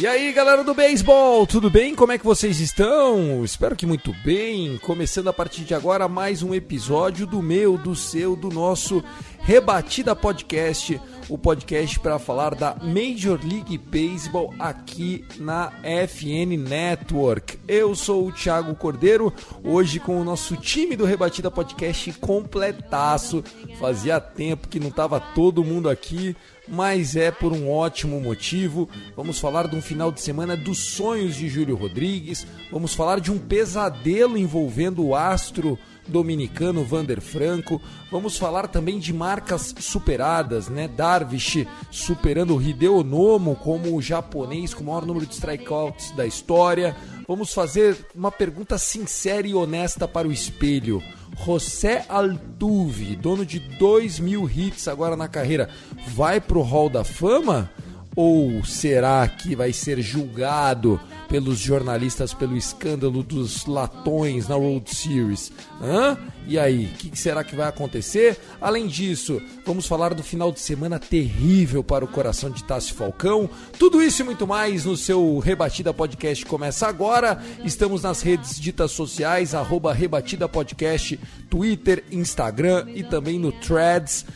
E aí, galera do beisebol, tudo bem? Como é que vocês estão? Espero que muito bem. Começando a partir de agora mais um episódio do meu, do seu, do nosso Rebatida Podcast, o podcast para falar da Major League Baseball aqui na FN Network. Eu sou o Thiago Cordeiro, hoje com o nosso time do Rebatida Podcast completaço. Fazia tempo que não tava todo mundo aqui, mas é por um ótimo motivo. Vamos falar de um final de semana dos sonhos de Júlio Rodrigues, vamos falar de um pesadelo envolvendo o astro dominicano Vander Franco. Vamos falar também de marcas superadas, né? Darvish superando o Hideo Nomo como o japonês com o maior número de strikeouts da história. Vamos fazer uma pergunta sincera e honesta para o espelho. José Altuve, dono de 2 mil hits agora na carreira, vai pro Hall da Fama? Ou será que vai ser julgado pelos jornalistas pelo escândalo dos latões na World Series? Hã? E aí, o que, será que vai acontecer? Além disso, vamos falar do final de semana terrível para o coração de Tassi Falcão. Tudo isso e muito mais no seu Rebatida Podcast começa agora. Estamos nas redes ditas sociais, arroba Rebatida Podcast, Twitter, Instagram e também no Threads.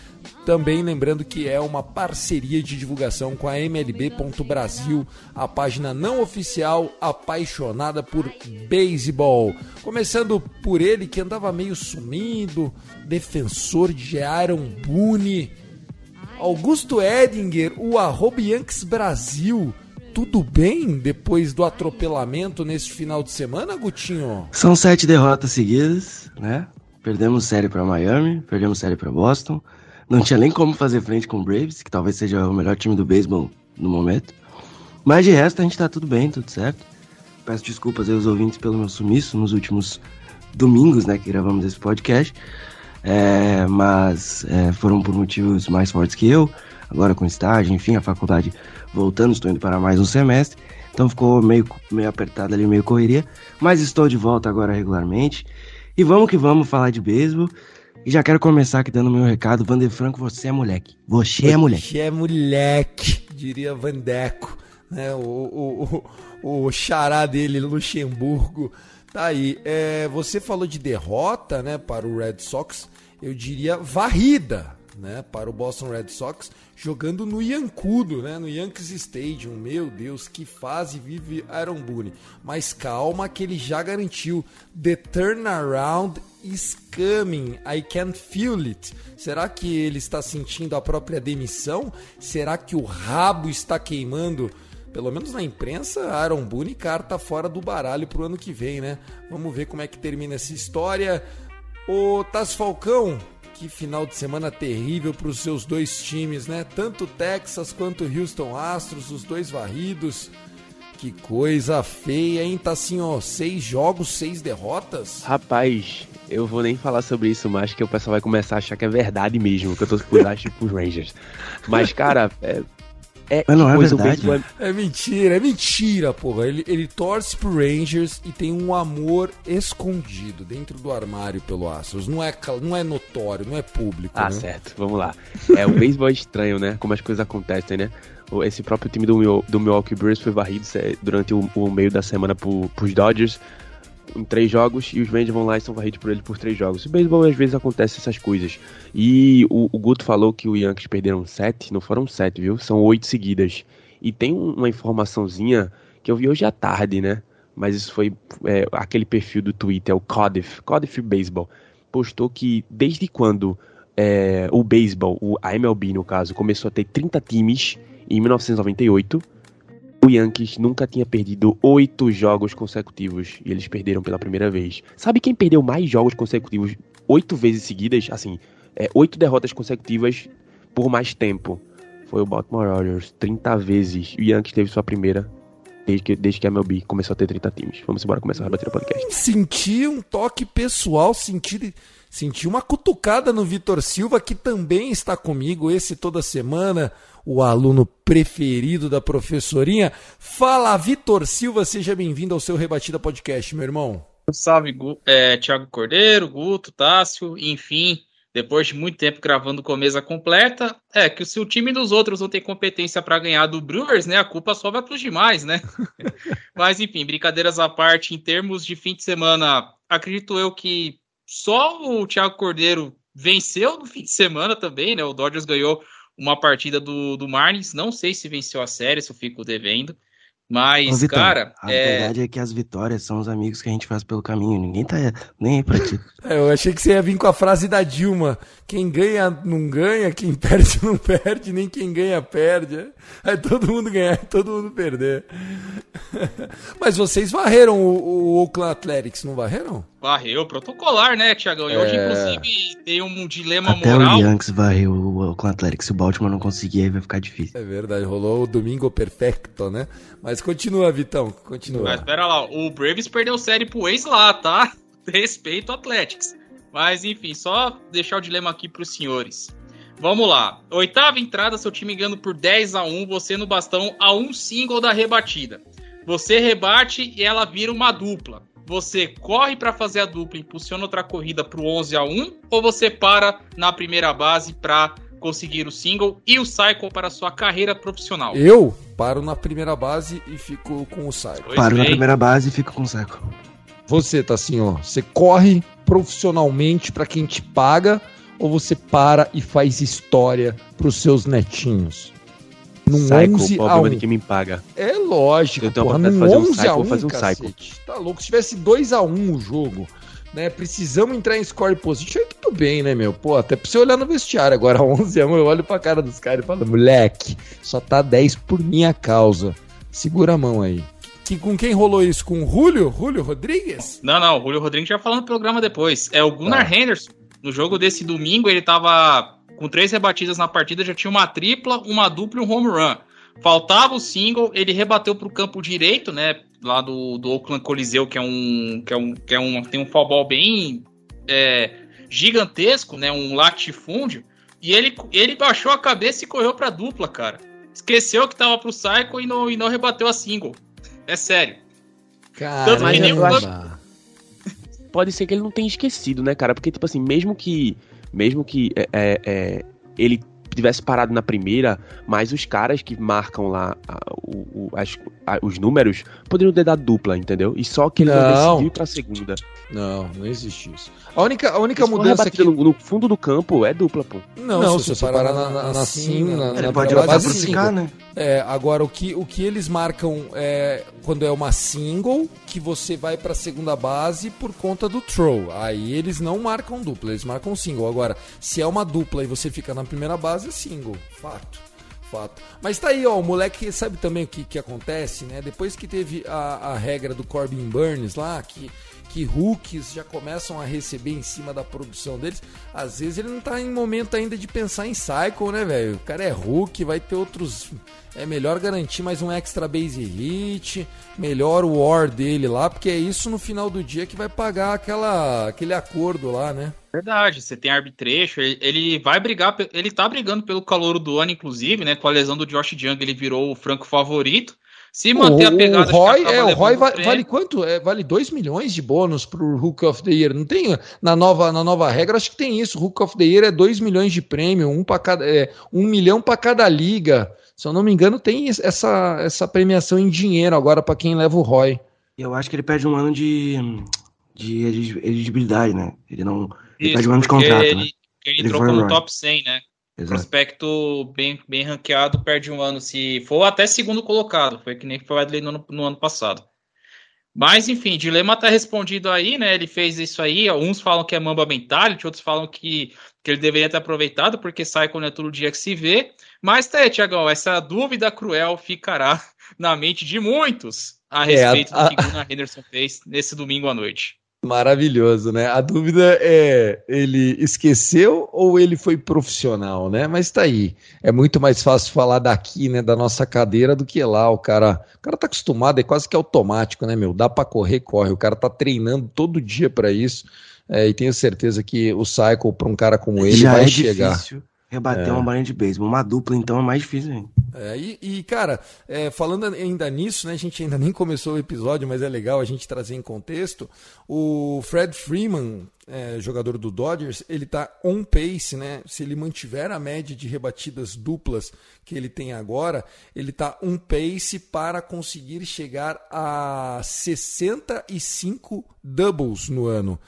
Também lembrando que é uma parceria de divulgação com a MLB.Brasil, a página não oficial apaixonada por beisebol. Começando por ele que andava meio sumido, defensor de Aaron Boone, Augusto Edinger, o arroba Yankees Brasil. Tudo bem depois do atropelamento neste final de semana, Gutinho? São sete derrotas seguidas, né? Perdemos série para Miami, perdemos série para Boston. Não tinha nem como fazer frente com o Braves, que talvez seja o melhor time do beisebol no momento. Mas de resto a gente tá tudo bem, tudo certo. Peço desculpas aos ouvintes pelo meu sumiço nos últimos domingos, né, que gravamos esse podcast. É, mas é, foram por motivos mais fortes que eu. Agora com estágio, enfim, a faculdade voltando, estou indo para mais um semestre. Então ficou meio, meio apertado ali, meio correria. Mas estou de volta agora regularmente. E vamos que vamos falar de beisebol. E já quero começar aqui dando meu recado. Vander Franco, você é moleque. Você é moleque. Você é moleque, diria Vandeco. Né? O, o, o, o xará dele, Luxemburgo. Tá aí. É, você falou de derrota né, para o Red Sox. Eu diria varrida né, para o Boston Red Sox, jogando no Yankudo, né, no Yankees Stadium. Meu Deus, que fase vive Aaron Boone. Mas calma que ele já garantiu. The turnaround is coming. I can feel it. Será que ele está sentindo a própria demissão? Será que o rabo está queimando? Pelo menos na imprensa, Aaron Boone carta fora do baralho pro ano que vem, né? Vamos ver como é que termina essa história. Ô Taz Falcão, que final de semana terrível para os seus dois times, né? Tanto Texas quanto Houston Astros, os dois varridos. Que coisa feia, hein? Tá assim, ó, seis jogos, seis derrotas. Rapaz, eu vou nem falar sobre isso mais, que o pessoal vai começar a achar que é verdade mesmo, que eu tô por acho pros Rangers. Mas, cara, é. É, Mas não é verdade. é- É mentira, é mentira, porra. Ele, ele torce pro Rangers e tem um amor escondido dentro do armário pelo Astros. Não é, não é notório, não é público. Ah, né? certo, vamos lá. É, o beisebol é estranho, né? Como as coisas acontecem, né? Esse próprio time do, do Milwaukee Brewers foi varrido durante o, o meio da semana pro, pros Dodgers em três jogos e os Rangers vão lá e são varridos por ele por três jogos. O beisebol às vezes acontece essas coisas. E o, o Guto falou que o Yankees perderam sete, não foram sete, viu? São oito seguidas. E tem um- uma informaçãozinha que eu vi hoje à tarde, né? Mas isso foi é, aquele perfil do Twitter, o Codif, Codif Baseball, postou que desde quando é, o beisebol, o- MLB no caso, começou a ter 30 times em 1998, o Yankees nunca tinha perdido oito jogos consecutivos e eles perderam pela primeira vez. Sabe quem perdeu mais jogos consecutivos oito vezes seguidas? Assim, é, oito derrotas consecutivas por mais tempo. foi o Baltimore Orioles 30 vezes. O Yankees teve sua primeira desde que, desde que a MLB começou a ter 30 times. Vamos embora começar a rebater o podcast. Senti um toque pessoal, senti, senti uma cutucada no Vitor Silva, que também está comigo, esse toda semana, o aluno preferido da professorinha. Fala, Vitor Silva, seja bem-vindo ao seu Rebatida Podcast, meu irmão. Salve, é, Thiago Cordeiro, Guto, Tássio, enfim, depois de muito tempo gravando com mesa completa, é que se o time dos outros não tem competência para ganhar do Brewers, né, a culpa só vai para os demais, né? Mas enfim, brincadeiras à parte, em termos de fim de semana, acredito eu que só o Thiago Cordeiro venceu no fim de semana também, né? O Dodgers ganhou uma partida do, do Marlins, não sei se venceu a série, se eu fico devendo. Mas, Ô, cara, a é, verdade é que as vitórias são os amigos que a gente faz pelo caminho. Ninguém tá nem aí pra ti. É, eu achei que você ia vir com a frase da Dilma: quem ganha não ganha, quem perde não perde, nem quem ganha perde. É todo mundo ganhar, é todo mundo perder. Mas vocês varreram o, o Oakland Athletics, não varreram? varreu protocolar, né, Tiagão? E hoje, É. inclusive, tem um dilema Até moral. o Yankees varreu o Oakland Athletics. Se o Baltimore não conseguir, aí vai ficar difícil. É verdade, rolou o domingo perfecto, né? Mas continua, Vitão, continua. Mas pera lá, o Braves perdeu série pro ex lá, tá? Respeito Athletics. Mas enfim, só deixar o dilema aqui pros senhores. Vamos lá. Oitava entrada, seu time ganhando por 10 a 1 você no bastão a um single da rebatida. Você rebate e ela vira uma dupla. Você corre pra fazer a dupla e impulsiona outra corrida pro 11 a 1 ou você para na primeira base pra conseguir o single e o cycle para a sua carreira profissional? Eu paro na primeira base e fico com o. Pois Paro na bem. primeira base e fico com o saco. Você tá assim, ó. Você corre profissionalmente pra quem te paga ou você para e faz história pros seus netinhos? Num Psycho, 11 o a problema 1. de quem me paga. É lógico, Eu tenho porra, vontade de num fazer um 11 cycle, a vou 1, fazer um cacete. Tá louco, se tivesse 2 a 1 o jogo, né, precisamos entrar em score position, aí tudo bem, né, meu? Pô, até pra você olhar no vestiário, agora 11 a 1 eu olho pra cara dos caras e falo, moleque, só tá 10 por minha causa. Segura a mão aí. Que, com quem rolou isso? Com o Julio? Julio Rodrigues? Não, não, o Julio Rodrigues já falando no programa depois. É o Gunnar Tá. Henderson. No jogo desse domingo, ele tava com três rebatidas na partida, já tinha uma tripla, uma dupla e um home run. Faltava o single, ele rebateu pro campo direito, né? Lá do, do Oakland Coliseu, que é um. que é um. que é um. tem um foul ball bem é, gigantesco, né? Um latifúndio. E ele, ele baixou a cabeça e correu pra dupla, cara. Esqueceu que tava pro cycle e não, e não rebateu a single. É sério. Caramba. que nem o Pode ser que ele não tenha esquecido, né, cara? Porque, tipo assim, mesmo que. Mesmo que é, é, é, ele tivesse parado na primeira, mas os caras que marcam lá a- o- o- as- a- os números poderiam ter dado dupla, entendeu? E só que ele não, Não. decidiu pra segunda. Não, não existe isso. A única, a única Se for mudança que... no, no fundo do campo, é dupla, pô. Não, Não, se você parar na, na, na sim, na, Ele na pode base, ficar, né? É, agora, o que, o que eles marcam é quando é uma single, que você vai pra segunda base por conta do throw. Aí eles não marcam dupla, eles marcam single. Agora, se é uma dupla e você fica na primeira base, é single. Fato. Fato. Mas tá aí, ó, o moleque sabe também o que, que acontece, né? Depois que teve a, a regra do Corbin Burns lá, que, que rookies já começam a receber em cima da produção deles, às vezes ele não tá em momento ainda de pensar em cycle, né, velho? O cara é rookie, vai ter outros. É melhor garantir mais um extra base hit, melhor o war dele lá, porque é isso no final do dia que vai pagar aquela, aquele acordo lá, né? Verdade, você tem arbitration, ele, vai brigar, ele tá brigando pelo calor do ano, inclusive, né? Com a lesão do Josh Young, ele virou o franco favorito. Se manter a pegada o Roy, é, o Roy va- prêmio- vale quanto? É, vale 2 milhões de bônus pro Hook of the Year. Não tem na nova, na nova regra, acho que tem isso. Hook of the Year é 2 milhões de prêmio, um para cada, é, um milhão para cada liga. Se eu não me engano, tem es- essa, essa premiação em dinheiro agora para quem leva o Roy. E eu acho que ele perde um ano de, de elegibilidade, né? Ele não. Ele Isso, perde um ano de porque contrato, ele, né? ele Ele entrou como Roy. top 100, né? Exato. Prospecto bem, bem ranqueado, perde um ano. Se for até segundo colocado, foi que nem foi o Adley no, ano- no ano passado. Mas, enfim, dilema tá respondido aí, né? Ele fez isso aí. Uns falam que é Mamba Mentality, outros falam que, que ele deveria ter aproveitado, porque Cycle não é todo dia que se vê. Mas tá aí, Tiagão, essa dúvida cruel ficará na mente de muitos a É, a- respeito a- do que Gunnar Henderson fez nesse domingo à noite. Maravilhoso, né? A dúvida é, ele esqueceu ou ele foi profissional, né? Mas tá aí. É muito mais fácil falar daqui, né, da nossa cadeira do que lá. O cara, o cara tá acostumado, é quase que automático, né, meu? Dá para correr, corre. O cara tá treinando todo dia para isso. É, e tenho certeza que o cycle para um cara como ele Já vai é chegar. difícil rebater É. uma bolinha de beisebol. Uma dupla, então, é mais difícil ainda. É, e, e, cara, é, falando ainda nisso, né, a gente ainda nem começou o episódio, mas é legal a gente trazer em contexto. O Fred Freeman, é, jogador do Dodgers, ele tá on pace, né? Se ele mantiver a média de rebatidas duplas que ele tem agora, ele tá on pace para conseguir chegar a 65 doubles no ano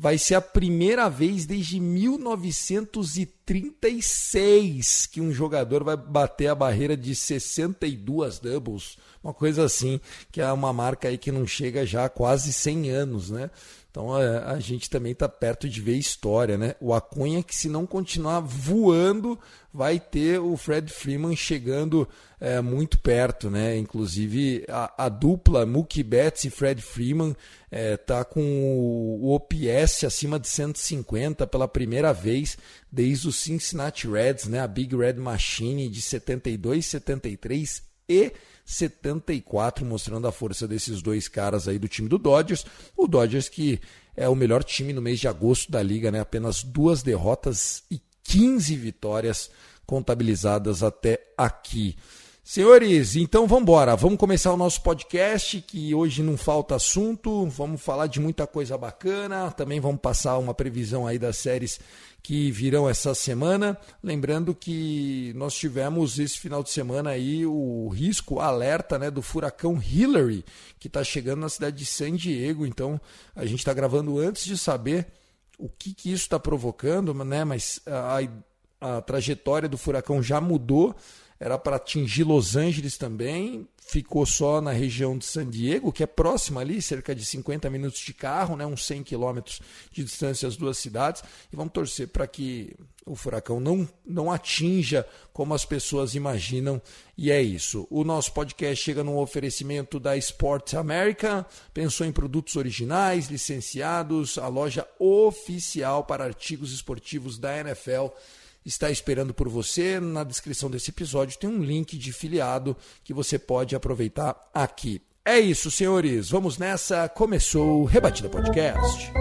vai ser a primeira vez desde 1936 que um jogador vai bater a barreira de 62 doubles, uma coisa assim, que é uma marca aí que não chega já a quase 100 anos, né? Então é, a gente também está perto de ver história, né? O Acunha que se não continuar voando vai ter o Fred Freeman chegando é, muito perto, né? Inclusive a, a dupla Mookie Betts e Fred Freeman é, tá com o, OPS acima de 150 pela primeira vez desde os Cincinnati Reds, né? A Big Red Machine de 72, 73 e 74, mostrando a força desses dois caras aí do time do Dodgers. O Dodgers que é o melhor time no mês de agosto da liga, né? Apenas duas derrotas e 15 vitórias contabilizadas até aqui. Senhores, então vamos embora. Vamos começar o nosso podcast, que hoje não falta assunto. Vamos falar de muita coisa bacana. Também vamos passar uma previsão aí das séries que virão essa semana. Lembrando que nós tivemos esse final de semana aí o risco alerta né, do furacão Hillary, que está chegando na cidade de San Diego. Então a gente está gravando antes de saber o que, que isso está provocando, né? Mas a, a trajetória do furacão já mudou. Era para atingir Los Angeles também, ficou só na região de San Diego, que é próxima ali, cerca de 50 minutos de carro, né, uns 100 quilômetros de distância as duas cidades. E vamos torcer para que o furacão não, não atinja como as pessoas imaginam. E é isso. O nosso podcast chega num oferecimento da Sports America. Pensou em produtos originais, licenciados, a loja oficial para artigos esportivos da NFL está esperando por você. Na descrição desse episódio tem um link de filiado que você pode aproveitar aqui. É isso, senhores. Vamos nessa. Começou o Rebatida Podcast.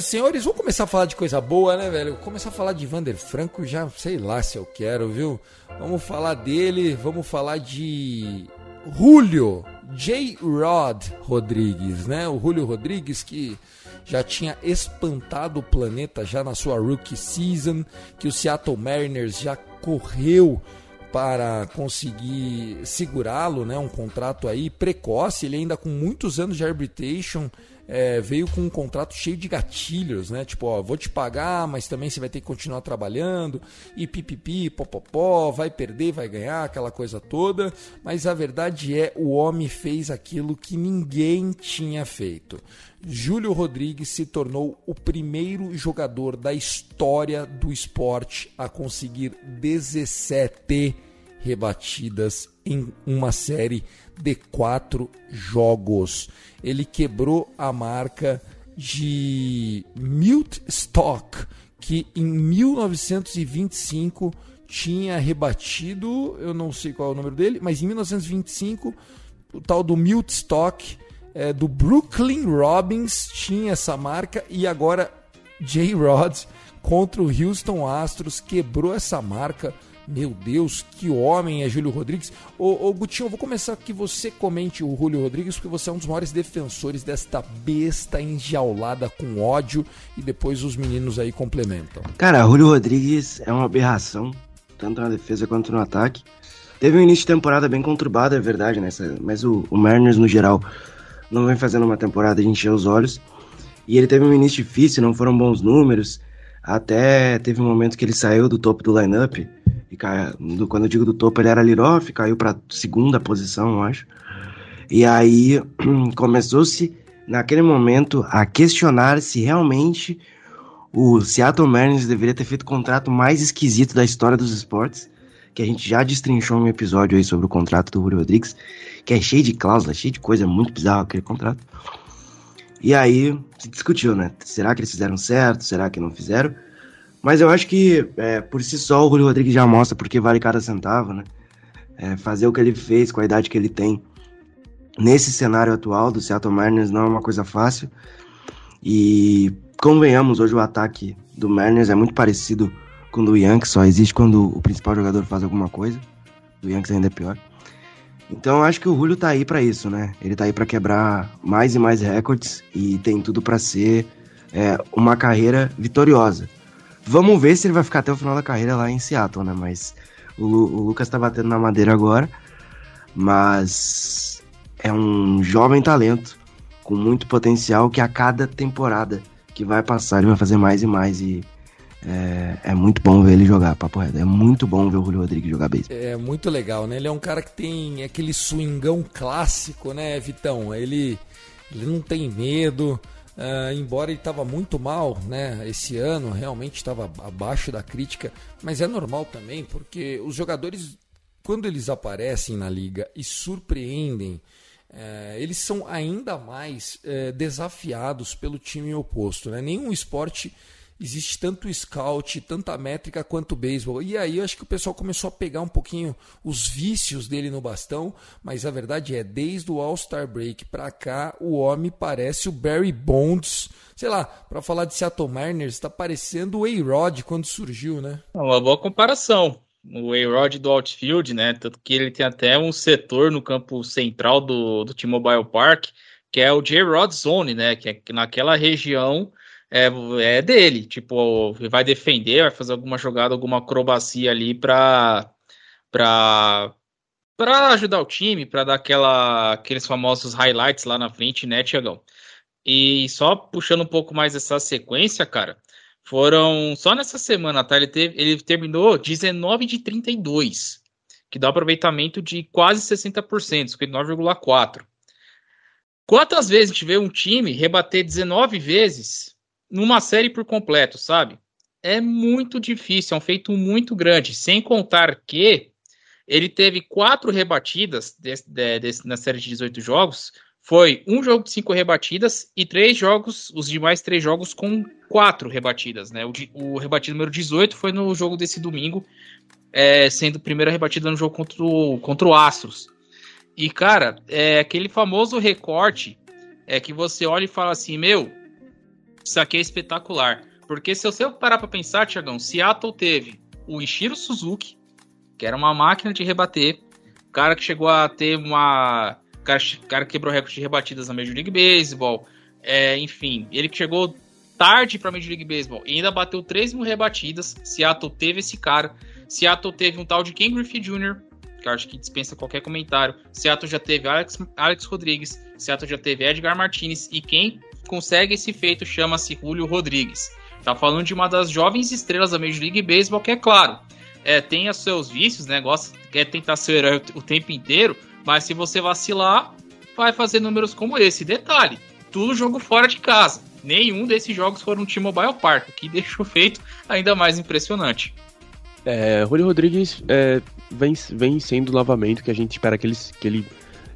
Senhoras e senhores, vamos começar a falar de coisa boa, né, velho? Começar a falar de Vander Franco, já sei lá se eu quero, viu? Vamos falar dele, vamos falar de Julio J. Rod Rodrigues, né? O Julio Rodrigues que já tinha espantado o planeta já na sua rookie season, que o Seattle Mariners já correu para conseguir segurá-lo, né? Um contrato aí precoce, ele ainda com muitos anos de arbitration, é, veio com um contrato cheio de gatilhos, né? Tipo, ó, vou te pagar, mas também você vai ter que continuar trabalhando, e pipipi, popopó, vai perder, vai ganhar, aquela coisa toda. Mas a verdade é, o homem fez aquilo que ninguém tinha feito. Júlio Rodrigues se tornou o primeiro jogador da história do esporte a conseguir 17 rebatidas em uma série de quatro jogos. Ele quebrou a marca de Milt Stock, que em 1925 tinha rebatido, eu não sei qual é o número dele, mas em 1925 o tal do Milt Stock é, do Brooklyn Robbins tinha essa marca e agora J. Rod contra o Houston Astros quebrou essa marca. Meu Deus, que homem é Júlio Rodrigues. Ô, ô Gutinho, eu vou começar que você comente o Júlio Rodrigues, porque você é um dos maiores defensores desta besta enjaulada com ódio e depois os meninos aí complementam. Cara, Julio Rodrigues é uma aberração, tanto na defesa quanto no ataque. Teve um início de temporada bem conturbado, é verdade, né? Mas o, o Mariners, no geral, não vem fazendo uma temporada de encher os olhos. E ele teve um início difícil, não foram bons números. Até teve um momento que ele saiu do topo do lineup. E caiu, quando eu digo do topo, ele era lead-off, caiu para segunda posição, eu acho. E aí começou-se naquele momento, a questionar se realmente o Seattle Mariners deveria ter feito o contrato mais esquisito da história dos esportes, que a gente já destrinchou um episódio aí sobre o contrato do Julio Rodrigues, que é cheio de cláusulas, cheio de coisa muito bizarra aquele contrato. E aí se discutiu, né? Será que eles fizeram certo? Será que não fizeram? Mas eu acho que é, por si só o Julio Rodrigues já mostra porque vale cada centavo, né? É, fazer o que ele fez com a idade que ele tem nesse cenário atual do Seattle Mariners não é uma coisa fácil. E convenhamos, hoje o ataque do Mariners é muito parecido com o do Yankees, só existe quando o principal jogador faz alguma coisa. Do Yankees ainda é pior. Então acho que o Julio tá aí para isso, né? Ele tá aí para quebrar mais e mais recordes e tem tudo para ser é, uma carreira vitoriosa. Vamos ver se ele vai ficar até o final da carreira lá em Seattle, né? Mas o, o Lucas tá batendo na madeira agora. Mas é um jovem talento com muito potencial que a cada temporada que vai passar ele vai fazer mais e mais e é, é, muito bom ver ele jogar, papo reto. É muito bom ver o Julio Rodrigues jogar beisebol. É muito legal, né? Ele é um cara que tem aquele swingão clássico, né, Vitão? Ele, ele não tem medo. Uh, embora ele estava muito mal, né? Esse ano realmente estava abaixo da crítica, mas é normal também, porque os jogadores, quando eles aparecem na liga e surpreendem, uh, eles são ainda mais uh, desafiados pelo time oposto. Né? Nenhum esporte existe tanto scout, tanta métrica quanto beisebol. E aí eu acho que o pessoal começou a pegar um pouquinho os vícios dele no bastão, mas a verdade é, desde o All-Star Break para cá, o homem parece o Barry Bonds. Sei lá, para falar de Seattle Mariners, está parecendo o A-Rod quando surgiu, né? É uma boa comparação. O A-Rod do outfield, né? Tanto que ele tem até um setor no campo central do, do T-Mobile Park, que é o J-Rod Zone, né? Que é naquela região é, é dele. Tipo, vai defender, vai fazer alguma jogada, alguma acrobacia ali para para para ajudar o time, para dar aquela, aqueles famosos highlights lá na frente, né, Tiagão? E só puxando um pouco mais essa sequência, cara, foram só nessa semana, tá? Ele, teve, ele terminou 19 de 32, que dá um aproveitamento de quase 60%, 59,4%. Quantas vezes a gente vê um time rebater 19 vezes numa série por completo, sabe? É muito difícil, é um feito muito grande. Sem contar que ele teve quatro rebatidas desse, desse, na série de 18 jogos. Foi um jogo de cinco rebatidas e três jogos, os demais três jogos com quatro rebatidas, né? O, o rebatido número 18 foi no jogo desse domingo, é, sendo a primeira rebatida no jogo contra o, contra o Astros. E, cara, é aquele famoso recorte é que você olha e fala assim, meu, isso aqui é espetacular. Porque se você parar para pensar, Tiagão, Seattle teve o Ishiro Suzuki, que era uma máquina de rebater, cara que chegou a ter uma. Cara, cara que quebrou recorde de rebatidas na Major League Baseball. É, enfim, ele que chegou tarde para Major League Baseball e ainda bateu 3 mil rebatidas. Seattle teve esse cara. Seattle teve um tal de Ken Griffey Jr., que acho que dispensa qualquer comentário. Seattle já teve Alex, Alex Rodrigues. Seattle já teve Edgar Martinez. E quem consegue esse feito chama-se Julio Rodrigues. Tá falando de uma das jovens estrelas da Major League Baseball, que é claro, é, tem os seus vícios, né? Gosta, quer tentar ser herói o tempo inteiro, mas se você vacilar, vai fazer números como esse. Detalhe, tudo jogo fora de casa. Nenhum desses jogos foram um T-Mobile Park, o que deixa o feito ainda mais impressionante. É, Julio Rodrigues é, vem, vem sendo o que a gente espera que ele, que ele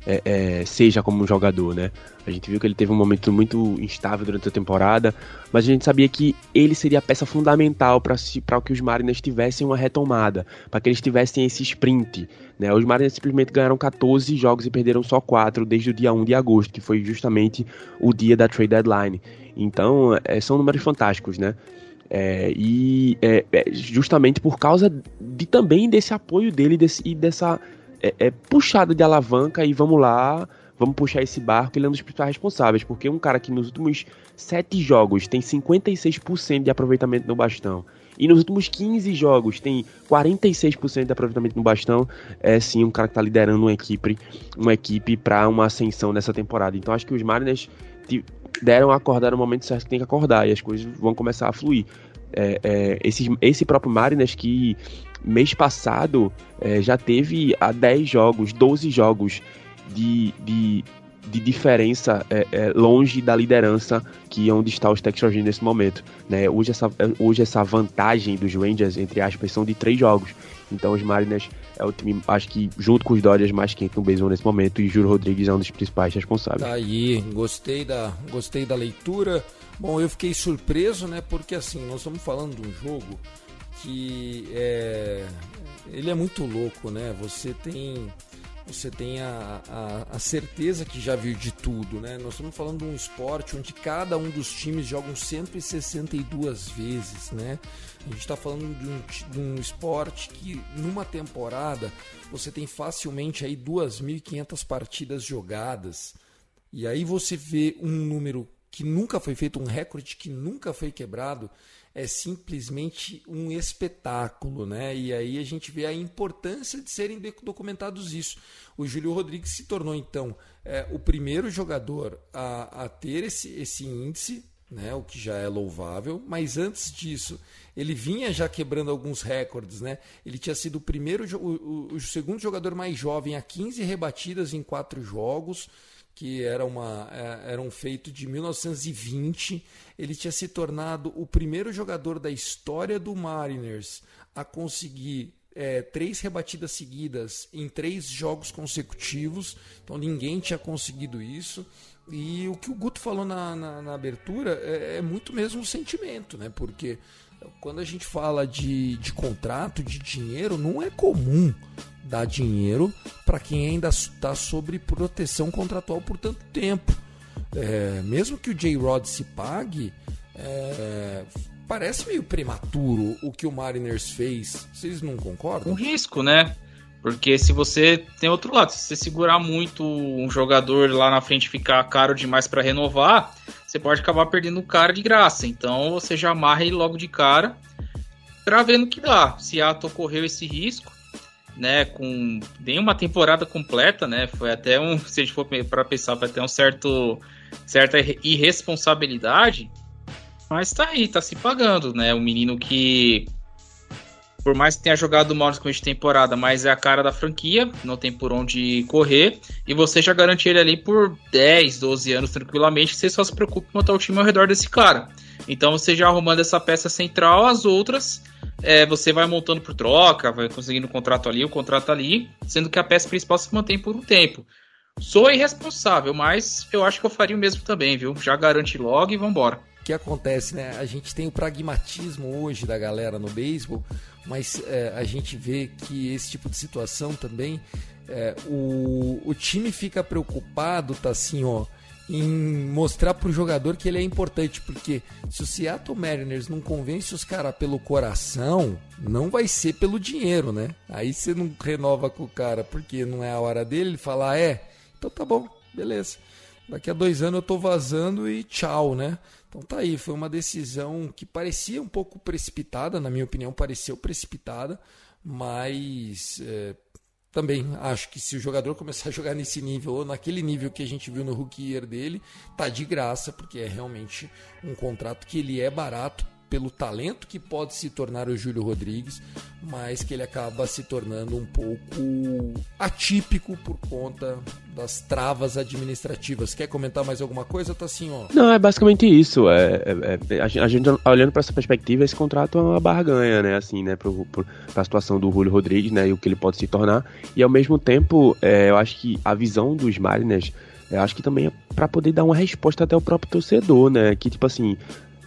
é, é, seja como jogador, né? A gente viu que ele teve um momento muito instável durante a temporada, mas a gente sabia que ele seria a peça fundamental para que os Mariners tivessem uma retomada, para que eles tivessem esse sprint. Né? Os Mariners simplesmente ganharam 14 jogos e perderam só 4 desde o dia 1 de agosto, que foi justamente o dia da trade deadline. Então, é, são números fantásticos, né? É, e é, é justamente por causa de também desse apoio dele desse, e dessa é, é puxada de alavanca e vamos lá, vamos puxar esse barco, ele é um dos principais responsáveis, porque um cara que nos últimos sete jogos tem 56% de aproveitamento no bastão, e nos últimos 15 jogos tem 46% de aproveitamento no bastão, é sim um cara que tá liderando uma equipe, uma equipe para uma ascensão nessa temporada. Então acho que os Mariners deram a acordar no momento certo que tem que acordar, e as coisas vão começar a fluir. É, é, esse, esse próprio Mariners que mês passado é, já teve há 10 jogos, 12 jogos de, de de diferença é, é, longe da liderança que é onde está os Texas Rangers nesse momento. Né? Hoje, essa, hoje essa vantagem dos Rangers, entre aspas, são de três jogos. Então os Mariners é o time, acho que junto com os Dodgers, mais quente no beisebol nesse momento e Júlio Rodrigues é um dos principais responsáveis. Tá aí, gostei da, gostei da leitura. Bom, eu fiquei surpreso, né? Porque assim, nós estamos falando de um jogo que é, ele é muito louco, né? Você tem você tem a, a, a, certeza que já viu de tudo, né? Nós estamos falando de um esporte onde cada um dos times jogam 162 vezes, né? A gente está falando de um, de um esporte que numa temporada você tem facilmente aí 2.500 partidas jogadas e aí você vê um número que nunca foi feito, um recorde que nunca foi quebrado é simplesmente um espetáculo, né? E aí a gente vê a importância de serem documentados isso. O Júlio Rodrigues se tornou então é, o primeiro jogador a, a ter esse, esse índice, né? O que já é louvável. Mas antes disso, ele vinha já quebrando alguns recordes, né? Ele tinha sido o primeiro, o, o, o segundo jogador mais jovem a 15 rebatidas em quatro jogos que era, uma, é, era um feito de 1920. Ele tinha se tornado o primeiro jogador da história do Mariners a conseguir é, três rebatidas seguidas em três jogos consecutivos. Então ninguém tinha conseguido isso. E o que o Guto falou na, na, na abertura é, é, muito mesmo o sentimento, né? Porque quando a gente fala de, de contrato, de dinheiro, não é comum dar dinheiro para quem ainda está sob proteção contratual por tanto tempo. É, mesmo que o J-Rod se pague, é, parece meio prematuro o que o Mariners fez. Vocês não concordam? Um risco, né? Porque se você tem outro lado, se você segurar muito um jogador lá na frente ficar caro demais para renovar, você pode acabar perdendo o cara de graça. Então você já amarra ele logo de cara para ver no que dá. Seattle correu esse risco, né, com nem uma temporada completa, né? Foi até um, se a gente for para pensar, foi até um certo certa irresponsabilidade. Mas tá aí, tá se pagando, né? Um menino que por mais que tenha jogado mal nessa temporada, mas é a cara da franquia, não tem por onde correr, e você já garante ele ali por 10, 12 anos tranquilamente, você só se preocupa em montar o time ao redor desse cara. Então você já arrumando essa peça central, as outras é, você vai montando por troca, vai conseguindo um contrato ali, o um contrato ali, sendo que a peça principal se mantém por um tempo. Sou irresponsável, mas eu acho que eu faria o mesmo também, viu? Já garante logo e vambora. O que acontece, né? A gente tem o pragmatismo hoje da galera no beisebol, mas é, a gente vê que esse tipo de situação também, é, o, o time fica preocupado, tá assim, ó, em mostrar pro jogador que ele é importante, porque se o Seattle Mariners não convence os caras pelo coração, não vai ser pelo dinheiro, né? Aí você não renova com o cara porque não é a hora dele, ele fala, ah, é, então tá bom, beleza. Daqui a dois anos eu tô vazando e tchau, né? Então tá aí, foi uma decisão que parecia um pouco precipitada, na minha opinião, pareceu precipitada, mas é, também acho que se o jogador começar a jogar nesse nível ou naquele nível que a gente viu no rookie year dele, tá de graça, porque é realmente um contrato que ele é barato pelo talento que pode se tornar o Júlio Rodrigues, mas que ele acaba se tornando um pouco atípico por conta das travas administrativas. Quer comentar mais alguma coisa, tá assim, ó? Não, é basicamente isso. É, é, é a gente olhando para essa perspectiva, esse contrato é uma barganha, né? Assim, né? Para a situação do Júlio Rodrigues, né? E o que ele pode se tornar. E ao mesmo tempo, é, eu acho que a visão dos Mariners eu acho que também é para poder dar uma resposta até o próprio torcedor, né? Que tipo assim,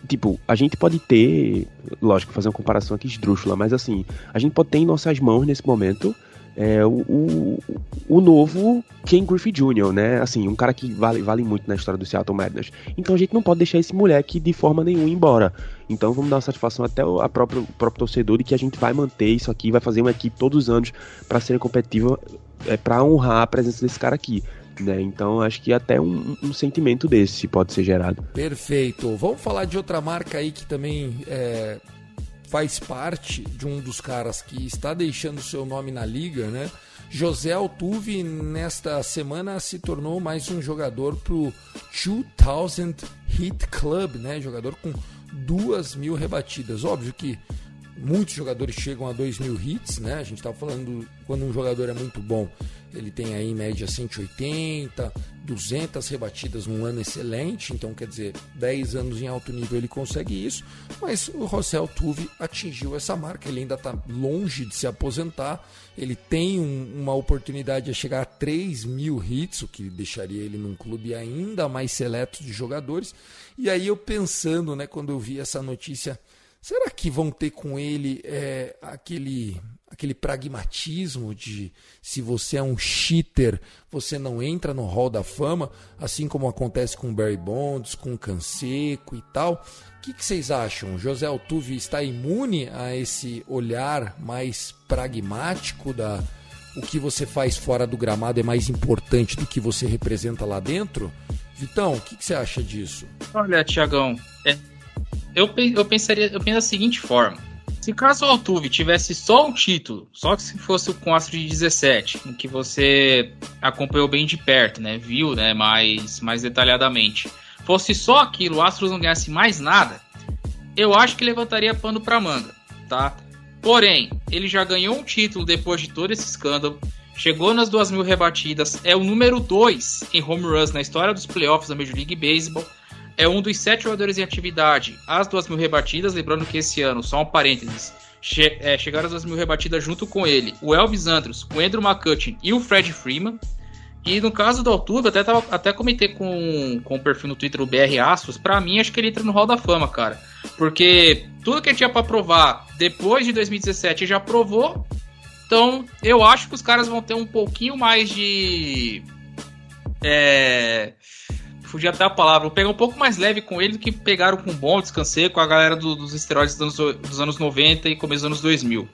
tipo, a gente pode ter, lógico, fazer uma comparação aqui esdrúxula, mas assim, a gente pode ter em nossas mãos nesse momento é, o, o, o, novo Ken Griffey Jr., né? Assim, um cara que vale, vale muito na história do Seattle Mariners. Então a gente não pode deixar esse moleque de forma nenhuma embora. Então vamos dar uma satisfação até o próprio, próprio torcedor de que a gente vai manter isso aqui, vai fazer uma equipe todos os anos para ser competitiva, é, para honrar a presença desse cara aqui. Né? Então acho que até um, um, sentimento desse pode ser gerado. Perfeito. Vamos falar de outra marca aí que também é, faz parte de um dos caras que está deixando seu nome na liga, né? José Altuve nesta semana se tornou mais um jogador pro 2000 Hit Club, né? Jogador com duas mil rebatidas. Óbvio que muitos jogadores chegam a 2 mil hits, né? A gente estava falando quando um jogador é muito bom, ele tem aí em média 180, 200 rebatidas num ano excelente, então quer dizer, 10 anos em alto nível ele consegue isso, mas o Rossel Tuve atingiu essa marca, ele ainda está longe de se aposentar, ele tem um, uma oportunidade de chegar a 3 mil hits, o que deixaria ele num clube ainda mais seleto de jogadores, e aí eu pensando, né, quando eu vi essa notícia, será que vão ter com ele é, aquele aquele pragmatismo de se você é um cheater, você não entra no hall da fama, assim como acontece com Barry Bonds, com Canseco e tal. O que, que vocês acham? José Altuve está imune a esse olhar mais pragmático da o que você faz fora do gramado é mais importante do que você representa lá dentro? Vitão, o que, que você acha disso? Olha, Tiagão, é, eu, eu pensaria, eu penso da seguinte forma se caso o Altuve tivesse só um título, só que se fosse com o Astro de 17, em que você acompanhou bem de perto, né? Viu, né? Mais, mais detalhadamente. Fosse só aquilo, o Astros não ganhasse mais nada, eu acho que levantaria pano pra manga, tá? Porém, ele já ganhou um título depois de todo esse escândalo, chegou nas duas mil rebatidas, é o número 2 em home runs na história dos playoffs da Major League Baseball é um dos sete jogadores em atividade às duas mil rebatidas. Lembrando que esse ano, só um parênteses, che é, chegaram às duas mil rebatidas junto com ele o Elvis Andrews, o Andrew McCutcheon e o Fred Freeman. E no caso do Altuve, até, até comentei com, com o perfil no Twitter, o BR Astros, pra mim acho que ele entra no Hall da Fama, cara. Porque tudo que ele tinha pra provar depois de 2017 já provou. Então eu acho que os caras vão ter um pouquinho mais de. É, fugir até a palavra, pegar um pouco mais leve com ele do que pegaram com o Bom, descansei com a galera do, dos esteroides dos anos, dos anos 90 e começo dos anos 2000.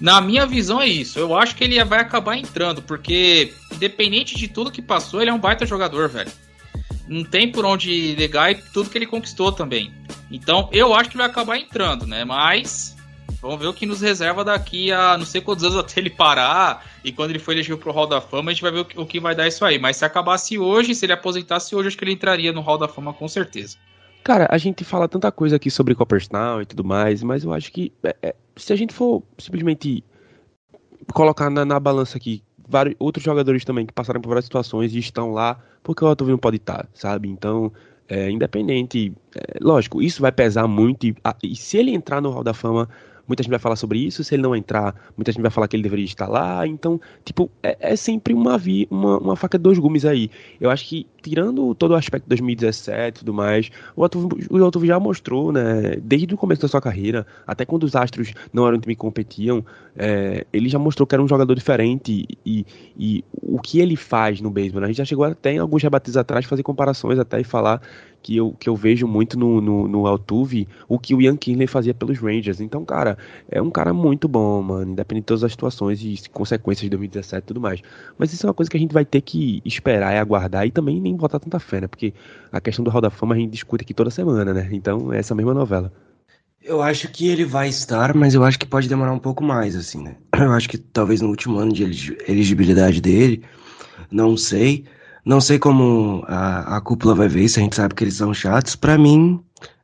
Na minha visão é isso. Eu acho que ele vai acabar entrando, porque independente de tudo que passou, ele é um baita jogador, velho. Não tem por onde negar e tudo que ele conquistou também. Então, eu acho que vai acabar entrando, né? Mas Vamos ver o que nos reserva daqui a não sei quantos anos até ele parar. E quando ele for elegido pro Hall da Fama, a gente vai ver o que, o que vai dar isso aí. Mas se acabasse hoje, se ele aposentasse hoje, acho que ele entraria no Hall da Fama com certeza. Cara, a gente fala tanta coisa aqui sobre Copperstown e tudo mais, mas eu acho que é, é, se a gente for simplesmente colocar na, na balança aqui vários outros jogadores também que passaram por várias situações e estão lá, porque o Altovino pode estar, sabe? Então, é, independente, é, lógico, isso vai pesar muito e, a, e se ele entrar no Hall da Fama, muita gente vai falar sobre isso, se ele não entrar, muita gente vai falar que ele deveria estar lá, então, tipo, é, é sempre uma, vi, uma, uma faca de dois gumes aí. Eu acho que, tirando todo o aspecto de 2017 e tudo mais, o Altuve, o Altuve já mostrou, né, desde o começo da sua carreira, até quando os Astros não eram um time que competiam, é, ele já mostrou que era um jogador diferente e, e o que ele faz no beisebol, né? a gente já chegou até em alguns rebates atrás fazer comparações até e falar que eu, que eu vejo muito no, no, no Altuve o que o Ian Kinley fazia pelos Rangers. Então, cara, é um cara muito bom, mano, independente de todas as situações e consequências de 2017 e tudo mais. Mas isso é uma coisa que a gente vai ter que esperar e aguardar e também nem botar tanta fé, né? Porque a questão do Hall da Fama a gente discute aqui toda semana, né? Então, é essa mesma novela. Eu acho que ele vai estar, mas eu acho que pode demorar um pouco mais, assim, né? Eu acho que talvez no último ano de elegibilidade dele, não sei. Não sei como a, a cúpula vai ver isso, a gente sabe que eles são chatos. Para mim,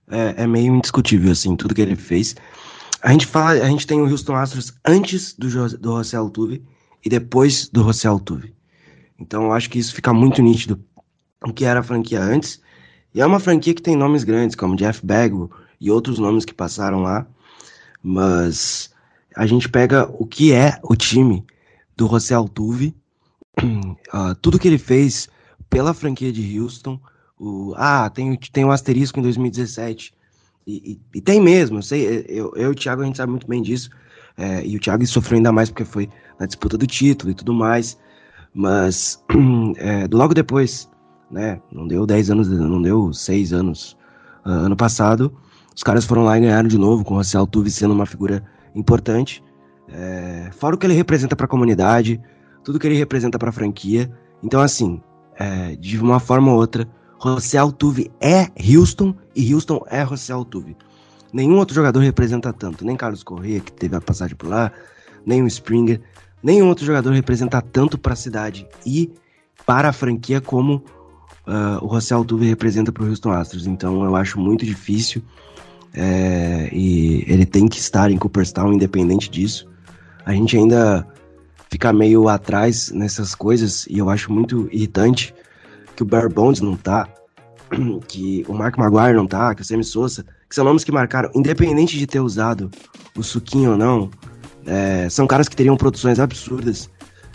é, é, meio indiscutível, assim, tudo que ele fez. A gente fala, a gente tem o Houston Astros antes do, do José Altuve e depois do José Altuve. Então eu acho que isso fica muito nítido o que era a franquia antes. E é uma franquia que tem nomes grandes, como Jeff Bagwell e outros nomes que passaram lá. Mas a gente pega o que é o time do José Altuve uh, tudo que ele fez pela franquia de Houston. O, ah, tem, tem um asterisco em 2017. E, e, e tem mesmo, eu sei, eu, eu e o Thiago a gente sabe muito bem disso. É, e o Thiago sofreu ainda mais porque foi na disputa do título e tudo mais. Mas é, logo depois, né? Não deu 10 anos, não deu 6 anos. Uh, ano passado, os caras foram lá e ganharam de novo, com o Russell Tuve sendo uma figura importante. É, fora o que ele representa para a comunidade, tudo que ele representa para a franquia. Então, assim, é, de uma forma ou outra, José Altuve é Houston e Houston é José Altuve. Nenhum outro jogador representa tanto, nem Carlos Correa, que teve a passagem por lá, nem o Springer, nenhum outro jogador representa tanto para a cidade e para a franquia como uh, o José Altuve representa para o Houston Astros. Então eu acho muito difícil é, e ele tem que estar em Cooperstown independente disso. A gente ainda ficar meio atrás nessas coisas e eu acho muito irritante que o Barry Bonds não tá, que o Mark Maguire não tá, que o Sammy Sosa, que são nomes que marcaram, independente de ter usado o suquinho ou não, é, são caras que teriam produções absurdas.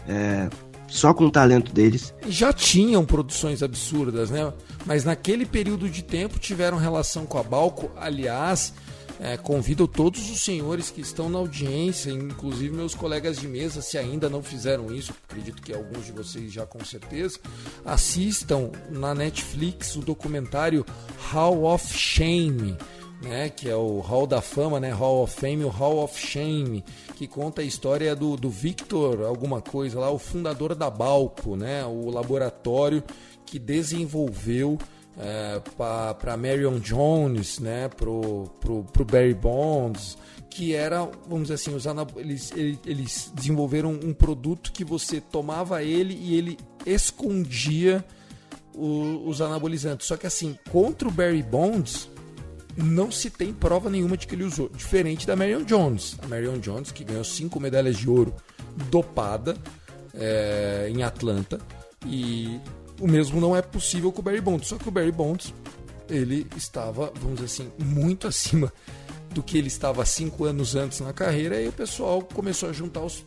É, só com o talento deles. Já tinham produções absurdas, né? Mas naquele período de tempo tiveram relação com a Balco. Aliás, é, convido todos os senhores que estão na audiência, inclusive meus colegas de mesa, se ainda não fizeram isso, acredito que alguns de vocês já com certeza, assistam na Netflix o documentário Hall of Shame né, que é o Hall da Fama, né, Hall of Fame, o Hall of Shame, que conta a história do, do Victor, alguma coisa lá, o fundador da Balco, né, o laboratório que desenvolveu é, para Marion Jones, né, pro, pro, pro Barry Bonds, que era, vamos dizer assim, os eles, eles desenvolveram um produto que você tomava ele e ele escondia o, os anabolizantes. Só que assim, contra o Barry Bonds, não se tem prova nenhuma de que ele usou. Diferente da Marion Jones. A Marion Jones, que ganhou cinco medalhas de ouro dopada é, em Atlanta. E o mesmo não é possível com o Barry Bonds. Só que o Barry Bonds, ele estava, vamos dizer assim, muito acima do que ele estava cinco anos antes na carreira. E o pessoal começou a juntar os,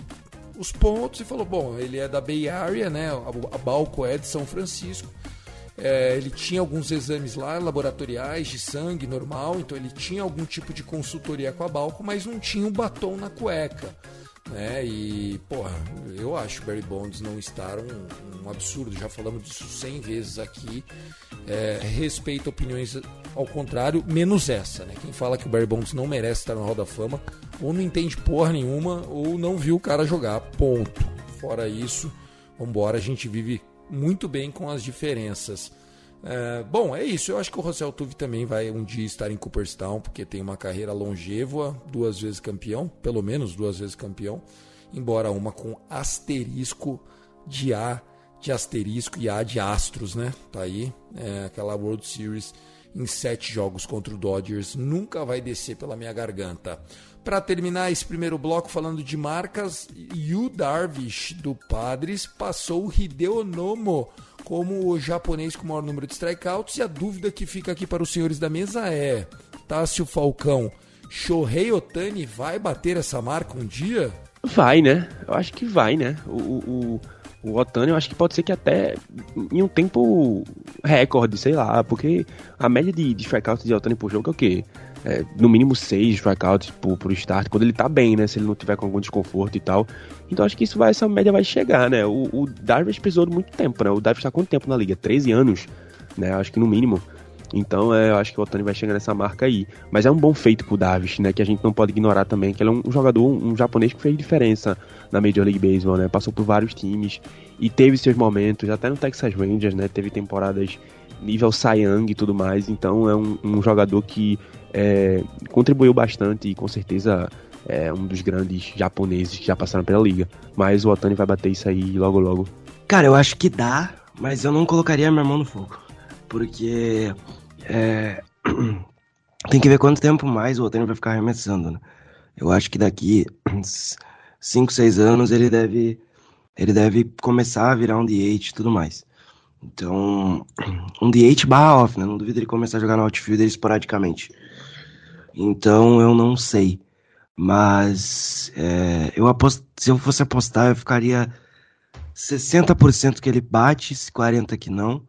os pontos e falou: bom, ele é da Bay Area, né? A, a Balco é de São Francisco é, ele tinha alguns exames lá, laboratoriais, de sangue normal, então ele tinha algum tipo de consultoria com a Balco, mas não tinha um batom na cueca. Né? E, porra, eu acho Barry Bonds não estar um, um absurdo, já falamos disso 100 vezes aqui. É, respeito opiniões ao contrário, menos essa, né? Quem fala que o Barry Bonds não merece estar no Hall da Fama, ou não entende porra nenhuma, ou não viu o cara jogar, ponto. Fora isso, vambora, a gente vive muito bem com as diferenças. É, bom, é isso. Eu acho que o Russell Tuve também vai um dia estar em Cooperstown, porque tem uma carreira longeva, duas vezes campeão, pelo menos duas vezes campeão, embora uma com asterisco de A de asterisco e A de astros, né? Tá aí, é, aquela World Series em sete jogos contra o Dodgers nunca vai descer pela minha garganta. Para terminar esse primeiro bloco falando de marcas, Yu Darvish do Padres passou o Hideo Nomo como o japonês com o maior número de strikeouts e a dúvida que fica aqui para os senhores da mesa é: Tássio Falcão, Shohei Otani vai bater essa marca um dia? Vai, né? Eu acho que vai, né? O, o, o Otani, eu acho que pode ser que até em um tempo recorde, sei lá, porque a média de, de strikeouts de Otani por jogo é o quê? É, no mínimo seis strikeouts por, por start, quando ele tá bem, né? Se ele não tiver com algum desconforto e tal. Então acho que isso vai, essa média vai chegar, né? O, o Darvish precisou de muito tempo, né? O Darvish tá quanto tempo na liga? 13 anos, né? Acho que no mínimo. Então é, eu acho que o Otani vai chegar nessa marca aí. Mas é um bom feito pro Darvish, né? Que a gente não pode ignorar também, que ele é um, jogador, um japonês que fez diferença na Major League Baseball, né? Passou por vários times e teve seus momentos, até no Texas Rangers, né? Teve temporadas nível Young e tudo mais. Então é um, um jogador que é, contribuiu bastante e com certeza é um dos grandes japoneses que já passaram pela liga. Mas o Otani vai bater isso aí logo logo. Cara, eu acho que dá, mas eu não colocaria minha mão no fogo. Porque é, tem que ver quanto tempo mais o Otani vai ficar arremessando, né? Eu acho que daqui 5, 6 anos ele deve ele deve começar a virar um DH e tudo mais. Então, um DH barra off, né? Não duvido ele começar a jogar no outfield esporadicamente. Então eu não sei. Mas é, eu aposto, se eu fosse apostar, eu ficaria 60% que ele bate, 40% que não.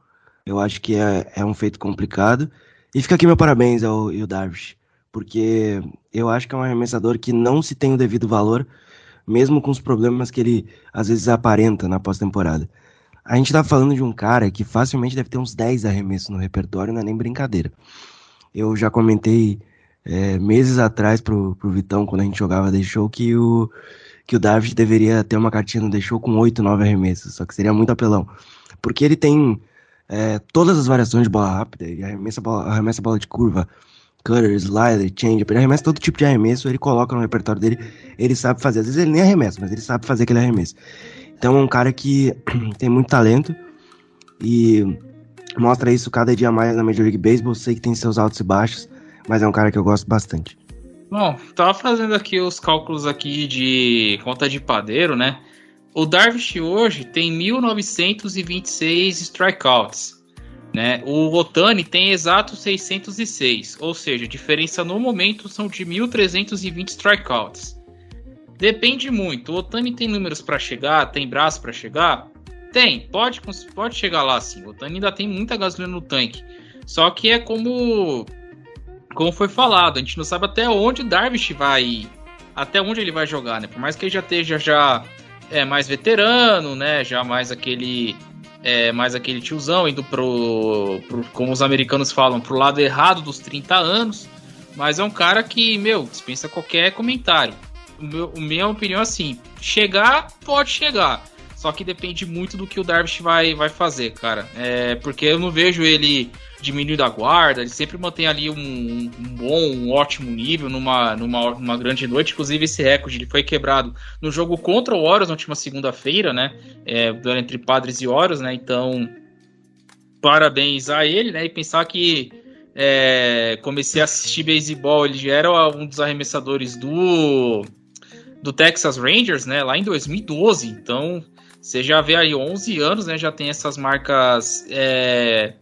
Eu acho que é, é um feito complicado. E fica aqui meu parabéns ao, ao Darvish, porque eu acho que é um arremessador que não se tem o devido valor, mesmo com os problemas que ele às vezes aparenta na pós-temporada. A gente tá falando de um cara que facilmente deve ter uns 10 arremessos no repertório, não é nem brincadeira. Eu já comentei é, meses atrás pro, pro Vitão, quando a gente jogava Show, que o, que o David deveria ter uma cartinha no Show com 8, 9 arremessos, só que seria muito apelão. Porque ele tem é, todas as variações de bola rápida, ele arremessa bola, arremessa bola de curva, cutter, slider, change, ele arremessa todo tipo de arremesso, ele coloca no repertório dele, ele sabe fazer. Às vezes ele nem arremessa, mas ele sabe fazer aquele arremesso. Então é um cara que tem muito talento e mostra isso cada dia mais na Major League Baseball. Sei que tem seus altos e baixos, mas é um cara que eu gosto bastante. Bom, tava fazendo aqui os cálculos aqui de conta de padeiro, né? o Darvish hoje tem 1926 strikeouts. Né? O Otani tem exatos 606, ou seja, a diferença no momento são de 1.320 strikeouts. Depende muito. O Otani tem números para chegar, tem braço para chegar? Tem, pode, pode chegar lá sim. O Otani ainda tem muita gasolina no tanque. Só que é como como foi falado, a gente não sabe até onde o Darvish vai até onde ele vai jogar, né? Por mais que ele já esteja já é mais veterano, né? Já mais aquele é, mais aquele tiozão indo pro, pro, como os americanos falam, pro lado errado dos 30 anos. Mas é um cara que, meu, dispensa qualquer comentário. O meu, minha opinião é assim: chegar, pode chegar. Só que depende muito do que o Darvish vai, vai fazer, cara. É, porque eu não vejo ele diminuindo a guarda, ele sempre mantém ali um, um bom, um ótimo nível numa, numa, numa grande noite. Inclusive, esse recorde ele foi quebrado no jogo contra o Orioles na última segunda-feira, né? É, entre Padres e Orioles, né? Então, parabéns a ele, né? E pensar que é, comecei a assistir beisebol, ele já era um dos arremessadores do, do Texas Rangers, né? Lá em 2012. Então, você já vê aí 11 anos, né? Já tem essas marcas. É,